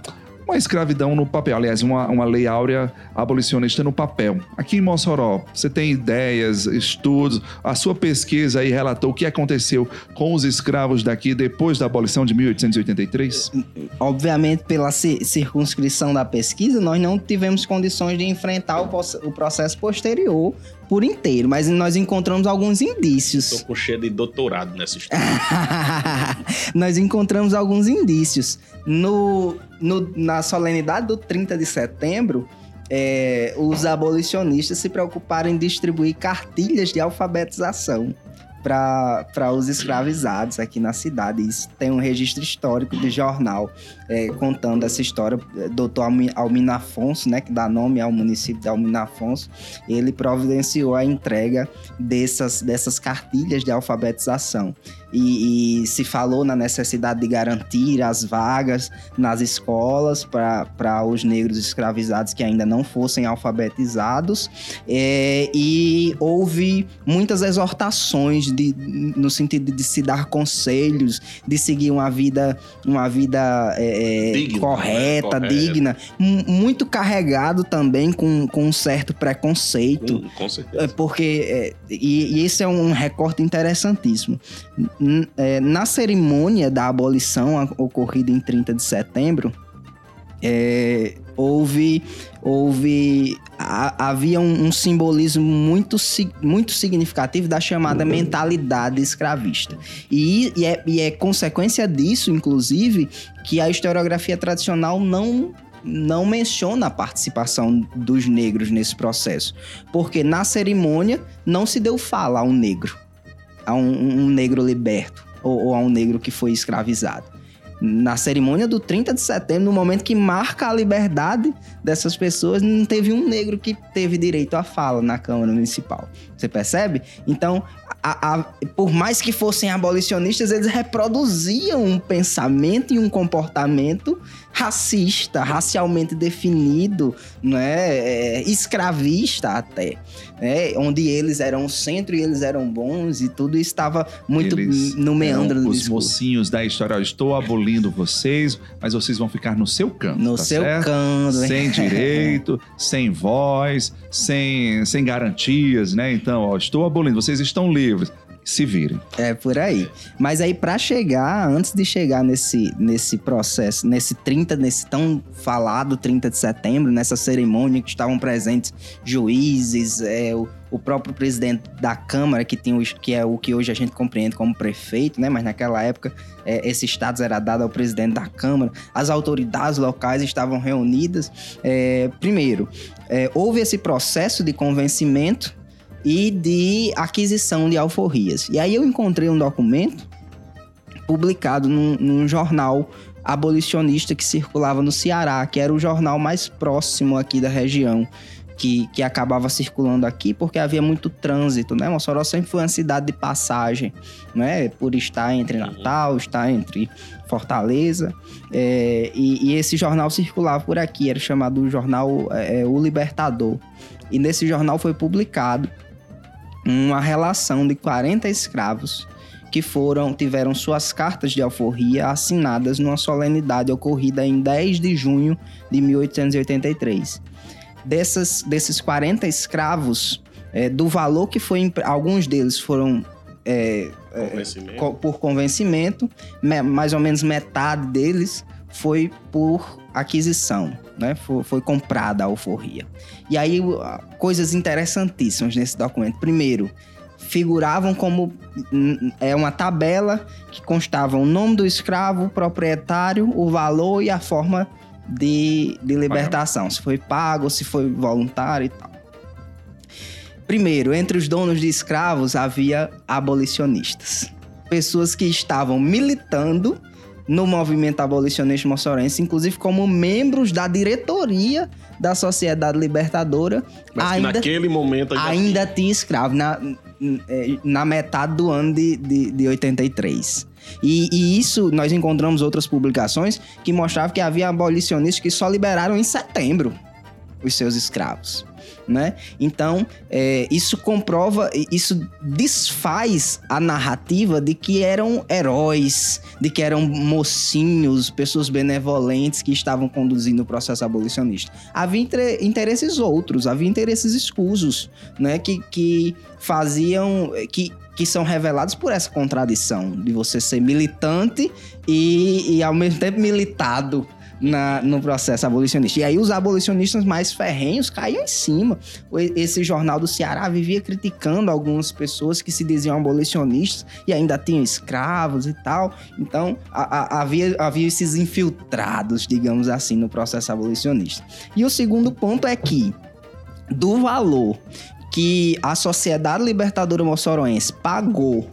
uma escravidão no papel, aliás, uma, uma lei áurea abolicionista no papel. Aqui em Mossoró, você tem ideias, estudos, a sua pesquisa aí relatou o que aconteceu com os escravos daqui depois da abolição de 1883? Obviamente, pela ci- circunscrição da pesquisa, nós não tivemos condições de enfrentar o processo posterior por inteiro, mas nós encontramos alguns indícios. Tô com cheio de doutorado nessa história. Nós encontramos alguns indícios. No, no- na solenidade do 30 de setembro, é, os abolicionistas se preocuparam em distribuir cartilhas de alfabetização para os escravizados aqui na cidade. Isso tem um registro histórico de jornal é, contando essa história. Doutor Almi- Almino Afonso, né, que dá nome ao município de Almino Afonso, ele providenciou a entrega dessas, dessas cartilhas de alfabetização. E, e se falou na necessidade de garantir as vagas nas escolas para os negros escravizados que ainda não fossem alfabetizados. É, e houve muitas exortações de, no sentido de se dar conselhos, de seguir uma vida, uma vida é, é, Digna, correta, né? Correta. digna, mu- muito carregado também com, com um certo preconceito. Com, com certeza. É porque, é, e, e esse é um recorte interessantíssimo. É, na cerimônia da abolição ocorrida em 30 de setembro, é, houve, houve a- havia um, um simbolismo muito, muito significativo da chamada mentalidade escravista. E, e é, e é consequência disso, inclusive, que a historiografia tradicional não não menciona a participação dos negros nesse processo, porque na cerimônia não se deu fala a um negro, a um, um negro liberto ou, ou a um negro que foi escravizado. Na cerimônia do 30 de setembro, no momento que marca a liberdade dessas pessoas, não teve um negro que teve direito à fala na Câmara Municipal. Você percebe? Então, a- a- por mais que fossem abolicionistas, eles reproduziam um pensamento e um comportamento racista, racialmente definido, né? É, escravista até, né? onde eles eram o centro e eles eram bons e tudo estava muito Eles no meandro do Os discurso. mocinhos da história, ó, estou abolindo vocês, mas vocês vão ficar no seu canto, No tá seu certo? canto. Sem direito, sem voz, sem, sem garantias, né? Então, ó, estou abolindo, vocês estão livres. Se virem. É por aí. Mas aí para chegar, antes de chegar nesse, nesse processo, nesse 30, nesse tão falado 30 de setembro, nessa cerimônia que estavam presentes juízes, é, o, o próprio presidente da Câmara, que, tem os, que é o que hoje a gente compreende como prefeito, né? Mas naquela época é, esse status era dado ao presidente da Câmara. As autoridades locais estavam reunidas. É, primeiro, é, houve esse processo de convencimento e de aquisição de alforrias. E aí eu encontrei um documento publicado num, num jornal abolicionista que circulava no Ceará, que era o jornal mais próximo aqui da região. que, que acabava circulando aqui porque havia muito trânsito, né? Mossoró sempre foi uma cidade de passagem, né? Por estar entre Natal, estar entre Fortaleza. É, e, e, esse jornal circulava por aqui, era chamado jornal é, O Libertador. E nesse jornal foi publicado uma relação de 40 escravos que foram tiveram suas cartas de alforria assinadas numa solenidade ocorrida em 10 de junho de 1883. Dessas, desses 40 escravos, é, do valor que foi. Alguns deles foram é, Convencimento. co- por convencimento, me- mais ou menos metade deles foi por aquisição, né? Foi, foi comprada a alforria. E aí, coisas interessantíssimas nesse documento. Primeiro, figuravam como é uma tabela que constava o nome do escravo, o proprietário, o valor e a forma de, de libertação, se foi pago, se foi voluntário e tal. Primeiro, entre os donos de escravos havia abolicionistas. Pessoas que estavam militando no movimento abolicionista moçorense, inclusive como membros da diretoria da Sociedade Libertadora, Mas que ainda, naquele momento ainda, ainda tinha escravo na, eh, na metade do ano de, de, de 83. E, e isso nós encontramos outras publicações que mostravam que havia abolicionistas que só liberaram em setembro os seus escravos. Né? Então, é, isso comprova, isso desfaz a narrativa de que eram heróis, de que eram mocinhos, pessoas benevolentes que estavam conduzindo o processo abolicionista. Havia inter- interesses outros, havia interesses escusos, né? que, que faziam, que, que são revelados por essa contradição de você ser militante e, e ao mesmo tempo militado na- no processo abolicionista. E aí os abolicionistas mais ferrenhos caíam em cima. Esse jornal do Ceará vivia criticando algumas pessoas que se diziam abolicionistas e ainda tinham escravos e tal. Então a- a- havia, havia esses infiltrados, digamos assim, no processo abolicionista. E o segundo ponto é que do valor que a Sociedade Libertadora Moçoroense pagou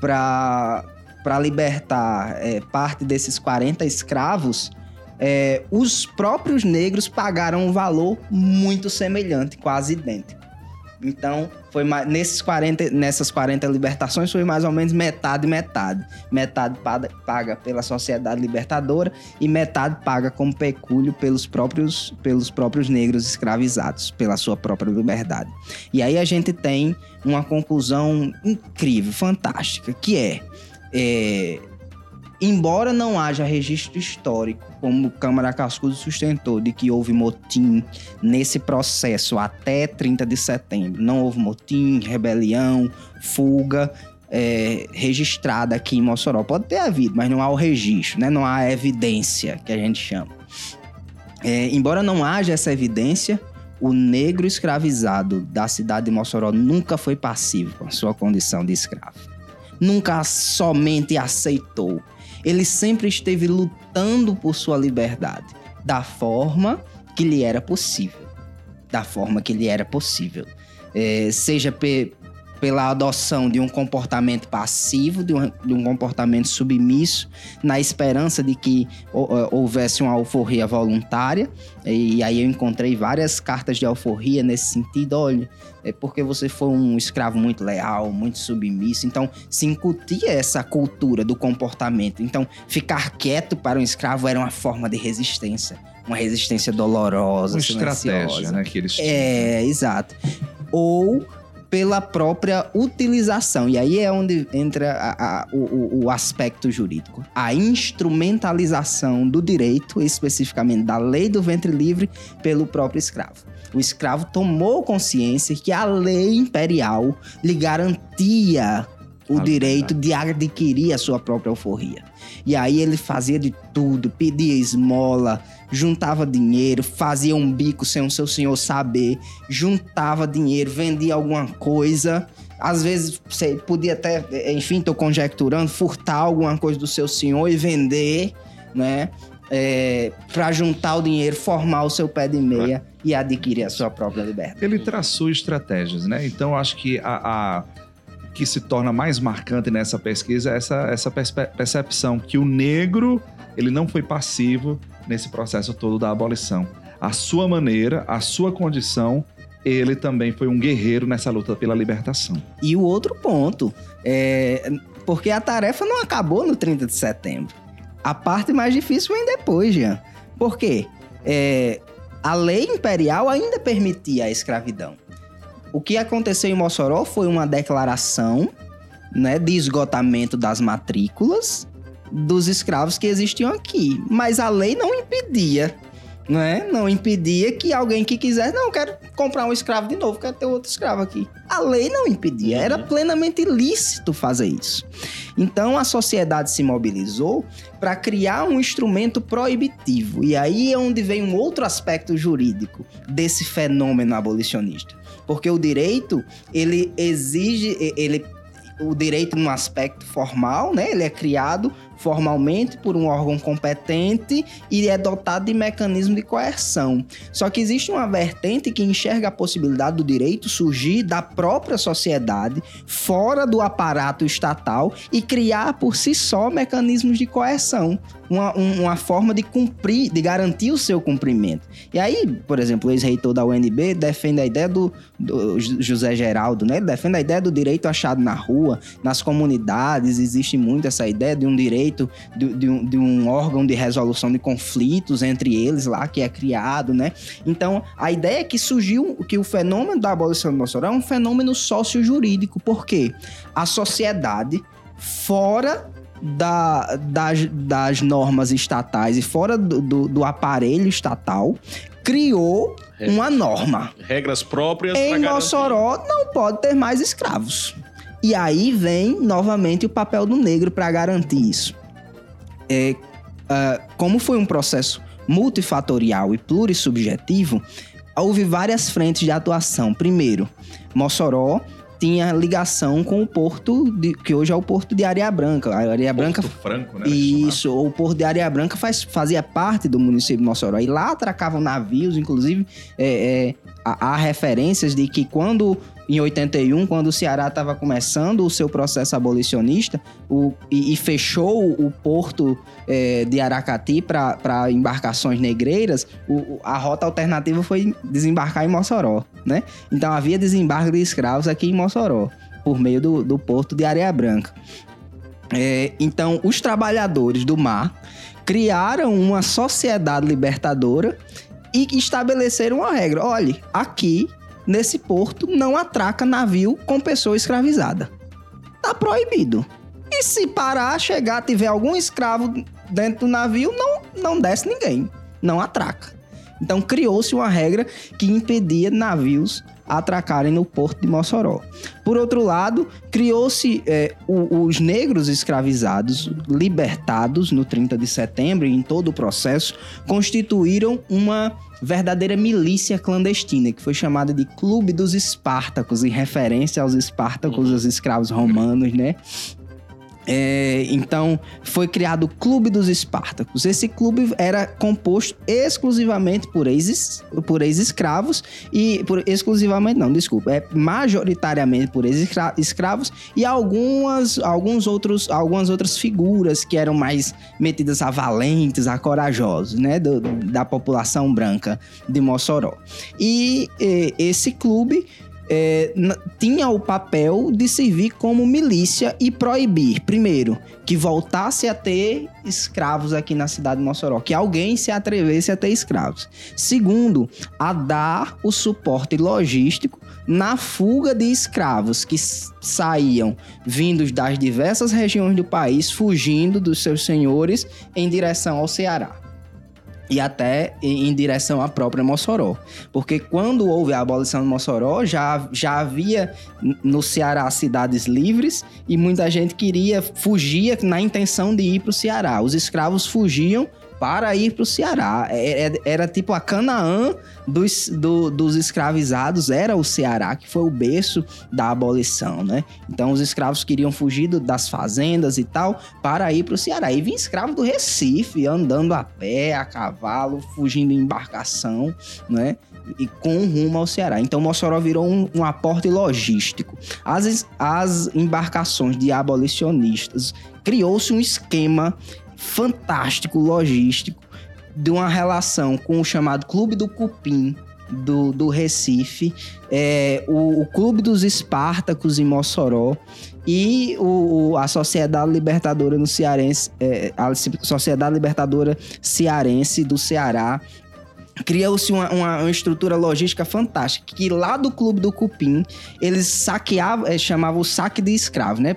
para libertar é, parte desses 40 escravos, é, os próprios negros pagaram um valor muito semelhante, quase idêntico. Então, foi mais, nesses 40, nessas 40 libertações foi mais ou menos metade metade. Metade paga, pela Sociedade Libertadora e metade paga como pecúlio pelos próprios, pelos próprios negros escravizados, pela sua própria liberdade. E aí a gente tem uma conclusão incrível, fantástica, que é, é embora não haja registro histórico, como Câmara Cascudo sustentou, de que houve motim nesse processo até 30 de setembro, não houve motim, rebelião, fuga é, registrada aqui em Mossoró. Pode ter havido, mas não há o registro, né? não há evidência que a gente chama. É, embora não haja essa evidência, o negro escravizado da cidade de Mossoró nunca foi passivo com a sua condição de escravo. Nunca somente aceitou ele sempre esteve lutando por sua liberdade, da forma que lhe era possível. Da forma que lhe era possível. É, seja pe pela adoção de um comportamento passivo, de um, de um, comportamento submisso, na esperança de que houvesse uma alforria voluntária. E aí eu encontrei várias cartas de alforria nesse sentido. Olha, é porque você foi um escravo muito leal, muito submisso. Então, se incutia essa cultura do comportamento. Então, ficar quieto para um escravo era uma forma de resistência. Uma resistência dolorosa, uma estratégia, né, que eles tinham. É, exato. Ou pela própria utilização. E aí é onde entra a, a, o, o, aspecto jurídico. A instrumentalização do direito, especificamente da lei do ventre livre, pelo próprio escravo. O escravo tomou consciência que a lei imperial lhe garantia o a direito de adquirir a sua própria alforria. E aí ele fazia de tudo, pedia esmola, juntava dinheiro, fazia um bico sem o seu senhor saber, juntava dinheiro, vendia alguma coisa. Às vezes você podia até, enfim, estou conjecturando, furtar alguma coisa do seu senhor e vender, né? É, para juntar o dinheiro, formar o seu pé de meia é. e adquirir a sua própria liberdade. Ele traçou estratégias, né? Então acho que a, a que se torna mais marcante nessa pesquisa é essa, essa percepção que o negro ele não foi passivo nesse processo todo da abolição. a sua maneira, a sua condição, ele também foi um guerreiro nessa luta pela libertação. E o outro ponto, é, porque a tarefa não acabou no 30 de setembro. A parte mais difícil vem depois, Jean. Por quê? É, a lei imperial ainda permitia a escravidão. O que aconteceu em Mossoró foi uma declaração né, de esgotamento das matrículas dos escravos que existiam aqui. Mas a lei não impedia né? Não impedia que alguém que quisesse, não, quero comprar um escravo de novo, quero ter outro escravo aqui. A lei não impedia, era Uhum. plenamente lícito fazer isso. Então a sociedade se mobilizou para criar um instrumento proibitivo. E aí é onde vem um outro aspecto jurídico desse fenômeno abolicionista. Porque o direito, ele exige, ele o direito no aspecto formal, né? Ele é criado formalmente por um órgão competente e é dotado de mecanismo de coerção. Só que existe uma vertente que enxerga a possibilidade do direito surgir da própria sociedade, fora do aparato estatal e criar por si só mecanismos de coerção, uma, um- uma forma de cumprir, de garantir o seu cumprimento. E aí, por exemplo, o ex-reitor da UNB defende a ideia do, do José Geraldo, né? Ele defende a ideia do direito achado na rua, nas comunidades, existe muito essa ideia de um direito, de, de um, de um órgão de resolução de conflitos entre eles lá, que é criado, né? Então, a ideia é que surgiu, que o fenômeno da abolição do Mossoró é um fenômeno sociojurídico. Por quê? A sociedade, fora da- das, das normas estatais e fora do, do- do aparelho estatal, criou uma norma. Regras próprias Em garantir. Mossoró não pode ter mais escravos. E aí vem novamente o papel do negro para garantir isso. É, ah, como foi um processo multifatorial e plurissubjetivo, houve várias frentes de atuação. Primeiro, Mossoró tinha ligação com o porto, de- que hoje é o porto de Areia Branca. A Areia Branca Porto Franco, né? isso, o Porto de Areia Branca faz- fazia parte do município de Mossoró. E lá atracavam navios, inclusive é, é, há, referências de que quando, em 81, quando o Ceará estava começando o seu processo abolicionista o- e, e fechou o porto é, de Aracati para embarcações negreiras, o- a rota alternativa foi desembarcar em Mossoró, né? Então havia desembarque de escravos aqui em Mossoró, por meio do, do porto de Areia Branca. É, então, os trabalhadores do mar criaram uma sociedade libertadora e estabeleceram uma regra. Olhe, aqui, nesse porto, não atraca navio com pessoa escravizada. Tá proibido. E se parar, chegar, tiver algum escravo dentro do navio, não, não desce ninguém. Não atraca. Então criou-se uma regra que impedia navios atracarem no porto de Mossoró. Por outro lado, criou-se é, os negros escravizados, libertados no 30 de setembro e em todo o processo, constituíram uma verdadeira milícia clandestina, que foi chamada de Clube dos Espartacos, em referência aos Espartacos, os escravos romanos, né? É, então, foi criado o Clube dos Espartacos. Esse clube era composto exclusivamente por ex- por ex-escravos e por exclusivamente não, desculpa, é majoritariamente por ex-escravos e algumas alguns outros algumas outras figuras que eram mais metidas a valentes, a corajosos, né, do- da população branca de Mossoró. E eh, esse clube é, tinha o papel de servir como milícia e proibir, primeiro, que voltasse a ter escravos aqui na cidade de Mossoró, que alguém se atrevesse a ter escravos. Segundo, a dar o suporte logístico na fuga de escravos que saíam vindos das diversas regiões do país, fugindo dos seus senhores em direção ao Ceará. E até em direção à própria Mossoró. Porque quando houve a abolição de Mossoró, já, já havia no Ceará cidades livres e muita gente queria, fugia na intenção de ir para o Ceará. Os escravos fugiam para ir para o Ceará. É- é- Era, tipo a Canaã dos, do- dos escravizados, era o Ceará, que foi o berço da abolição, né? Então os escravos queriam fugir do- das fazendas e tal para ir para o Ceará. E vinha escravo do Recife, andando a pé, a cavalo, fugindo em embarcação, né? E com rumo ao Ceará. Então Mossoró virou um, um aporte logístico. As, as embarcações de abolicionistas criou-se um esquema fantástico logístico de uma relação com o chamado Clube do Cupim do, do Recife, é, o, o Clube dos Espartacos em Mossoró e o, a Sociedade Libertadora no Cearense, é, a Sociedade Libertadora Cearense do Ceará. Criou-se uma, uma- uma estrutura logística fantástica, que lá do Clube do Cupim, eles saqueavam, eh, chamavam o saque de escravo, né?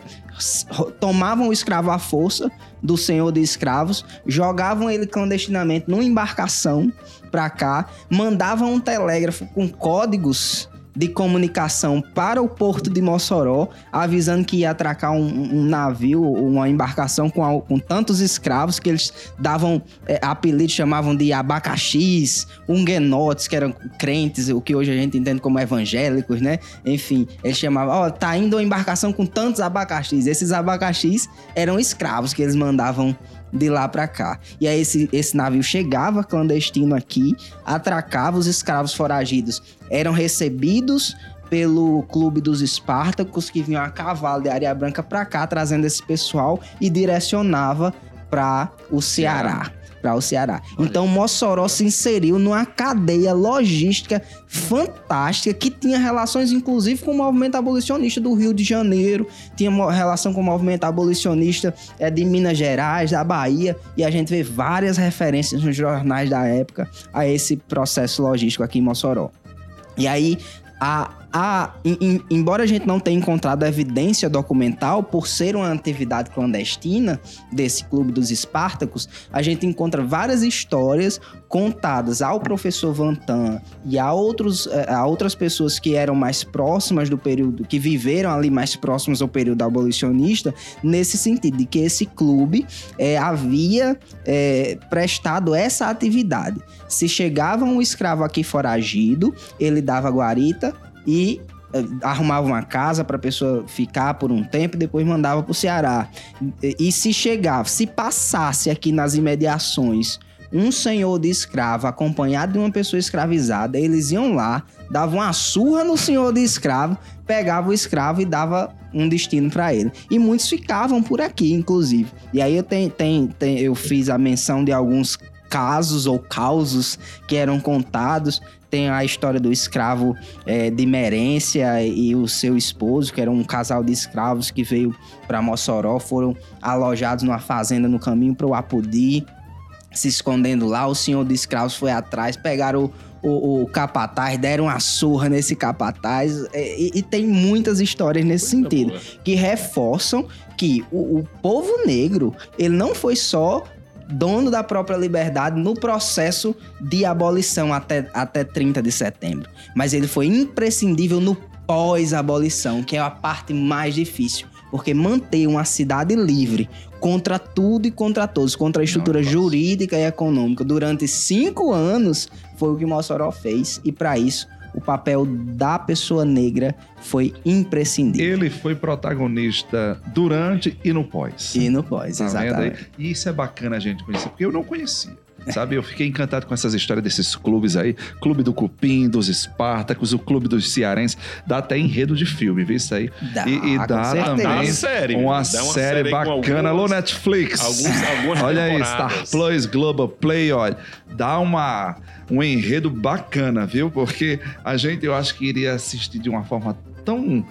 Tomavam o escravo à força do senhor de escravos, jogavam ele clandestinamente numa embarcação pra cá, mandavam um telégrafo com códigos de comunicação para o porto de Mossoró, avisando que ia atracar um, um navio, uma embarcação com, com tantos escravos que eles davam é, apelidos, chamavam de abacaxis, unguenotes, que eram crentes, o que hoje a gente entende como evangélicos, né? Enfim, eles chamavam, ó, tá indo uma embarcação com tantos abacaxis. Esses abacaxis eram escravos que eles mandavam de lá pra cá. E aí esse, esse navio chegava clandestino aqui, atracava os escravos foragidos, eram recebidos pelo clube dos Espartacos que vinham a cavalo de Areia Branca pra cá trazendo esse pessoal e direcionava para o Ceará. Para o Ceará. Então Mossoró se inseriu numa cadeia logística fantástica que tinha relações inclusive com o movimento abolicionista do Rio de Janeiro, tinha relação com o movimento abolicionista é, de Minas Gerais, da Bahia, e a gente vê várias referências nos jornais da época a esse processo logístico aqui em Mossoró. E aí, a, a, em- em- embora a gente não tenha encontrado evidência documental, por ser uma atividade clandestina desse clube dos Espartacos, a gente encontra várias histórias contadas ao professor Vantan e a, outros, eh, a outras pessoas que eram mais próximas do período, que viveram ali mais próximos ao período abolicionista, nesse sentido, de que esse clube eh, havia eh, prestado essa atividade. Se chegava um escravo aqui foragido, ele dava guarita e eh, arrumava uma casa para a pessoa ficar por um tempo e depois mandava para o Ceará. E, se chegava, se passasse aqui nas imediações um senhor de escravo acompanhado de uma pessoa escravizada, eles iam lá, davam uma surra no senhor de escravo, pegava o escravo e dava um destino para ele. E muitos ficavam por aqui, inclusive. E aí eu, tenho, tenho, tenho- eu fiz a menção de alguns casos ou causos que eram contados. Tem a história do escravo eh, de Merência e o seu esposo, que era um casal de escravos que veio para Mossoró, foram alojados numa fazenda no caminho para o Apodi, se escondendo lá. O senhor de escravos foi atrás, pegaram o, o, o capataz, deram uma surra nesse capataz. eh, E, e tem muitas histórias nesse sentido boa. que reforçam que o, o povo negro ele não foi só dono da própria liberdade no processo de abolição até, até 30 de setembro, mas ele foi imprescindível no pós-abolição, que é a parte mais difícil, porque manter uma cidade livre contra tudo e contra todos, contra a estrutura Nossa. jurídica e econômica durante cinco anos foi o que Mossoró fez e para isso o papel da pessoa negra foi imprescindível. Ele foi protagonista durante e no pós. E no pós, Tá exatamente. E isso é bacana a gente conhecer, porque eu não conhecia. Sabe, eu fiquei encantado com essas histórias desses clubes aí. Clube do Cupim, dos Espartacos, o Clube dos Cearenses. Dá até enredo de filme, viu isso aí? Dá, e, e dá certeza. também Dá uma série, uma, dá uma série série bacana. Alô, Netflix. Alguns, algumas Olha aí. Star Plus, Global Play, olha. Dá uma, um enredo bacana, viu? Porque a gente, eu acho que iria assistir de uma forma tão...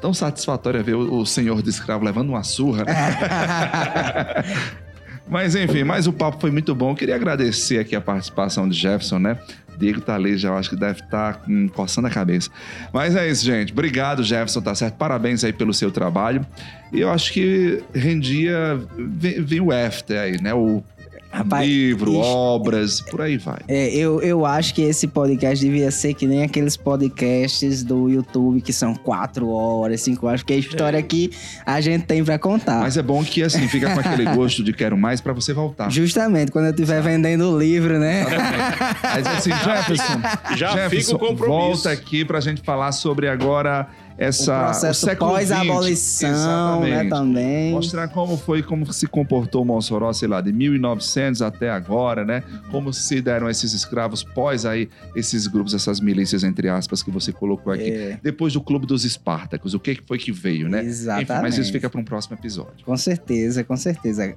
Tão satisfatória ver o, o senhor de escravo levando uma surra, né? Mas enfim, mas o papo foi muito bom. Eu queria agradecer aqui a participação de Jefferson, né? Diego tá ali, já acho que deve estar hum, coçando a cabeça. Mas é isso, gente. Obrigado, Jefferson, tá certo? Parabéns aí pelo seu trabalho. E eu acho que rendia. Vem, vem o after aí, né? O Rapaz, livro, ixi. obras, por aí vai. É, eu, eu acho que esse podcast devia ser que nem aqueles podcasts do YouTube que são quatro horas, cinco horas, porque a história que a gente tem pra contar. Mas é bom que assim, fica com aquele gosto de quero mais pra você voltar. Justamente, quando eu estiver vendendo o livro, né? Mas assim, Jefferson, Já Jefferson, fica o compromisso. volta aqui pra gente falar sobre agora essa o processo pós-abolição, né, Exatamente. também. Mostrar como foi, como se comportou Mossoró, sei lá, de 1900 até agora, né? Como se deram esses escravos pós aí esses grupos, essas milícias entre aspas que você colocou aqui. É. Depois do Clube dos Espartacos, o que foi que veio, né? Exatamente. Enfim, mas isso fica para um próximo episódio. Com certeza, com certeza.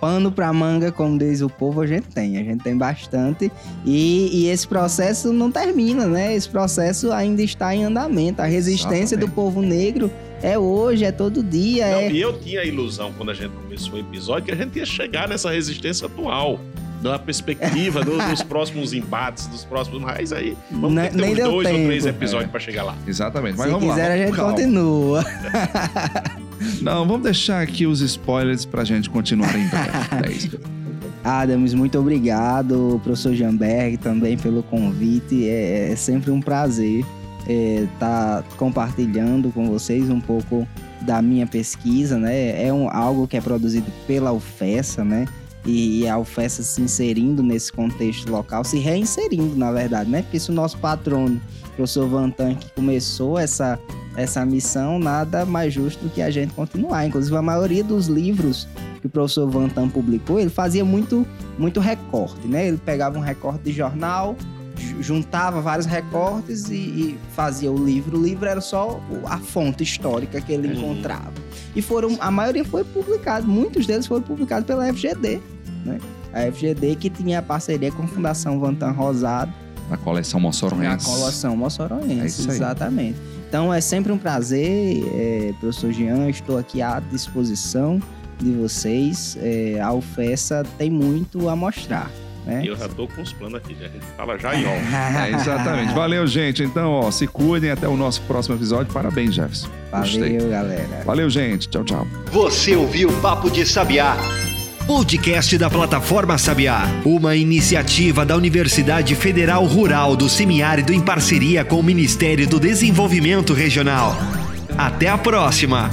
Pano pra manga, como diz o povo, a gente tem. A gente tem bastante. E, e esse processo não termina, né? Esse processo ainda está em andamento. A resistência do povo negro é hoje, é todo dia. Não, é... e eu tinha a ilusão, quando a gente começou o episódio, que a gente ia chegar nessa resistência atual. Da perspectiva do- dos próximos embates, dos próximos. Mas aí vamos ter que ter nem deu dois ou tempo. três episódios pra chegar lá. Exatamente. Mas Se vamos quiser, lá. a gente vamos calma. continua. Não, vamos deixar aqui os spoilers pra gente continuar em breve. É isso. Adams, muito obrigado, professor Jamberg, também pelo convite. É, é sempre um prazer estar compartilhando com vocês um pouco da minha pesquisa, né? É um, algo que é produzido pela UFESA, né? E, e a UFESA se inserindo nesse contexto local, se reinserindo, na verdade, né? Porque se o nosso patrono, professor Vantan, que começou essa, essa missão, nada mais justo do que a gente continuar. Inclusive, a maioria dos livros que o professor Vantan publicou, ele fazia muito, muito recorte, né? Ele pegava um recorte de jornal, juntava vários recortes e, e fazia o livro. O livro era só a fonte histórica que ele Uhum. encontrava. E foram, a maioria foi publicado, muitos deles foram publicados pela FGD, né? A FGD que tinha a parceria com a Fundação Vantan Rosado Na coleção Mossoroense. colação É moçoroense, isso aí. exatamente. Então é sempre um prazer, é, professor Jean, estou aqui à disposição de vocês. É, a UFESA tem muito a mostrar. Né? E eu já tô com os planos aqui, já. a gente fala já em off. É, exatamente. Valeu, gente. Então, ó, se cuidem até o nosso próximo episódio. Parabéns, Jefferson. Gostei. Valeu, galera. Valeu, gente. Tchau, tchau. Você ouviu Papo de Sabiá. Podcast da Plataforma Sabiá, uma iniciativa da Universidade Federal Rural do Semiárido em parceria com o Ministério do Desenvolvimento Regional. Até a próxima!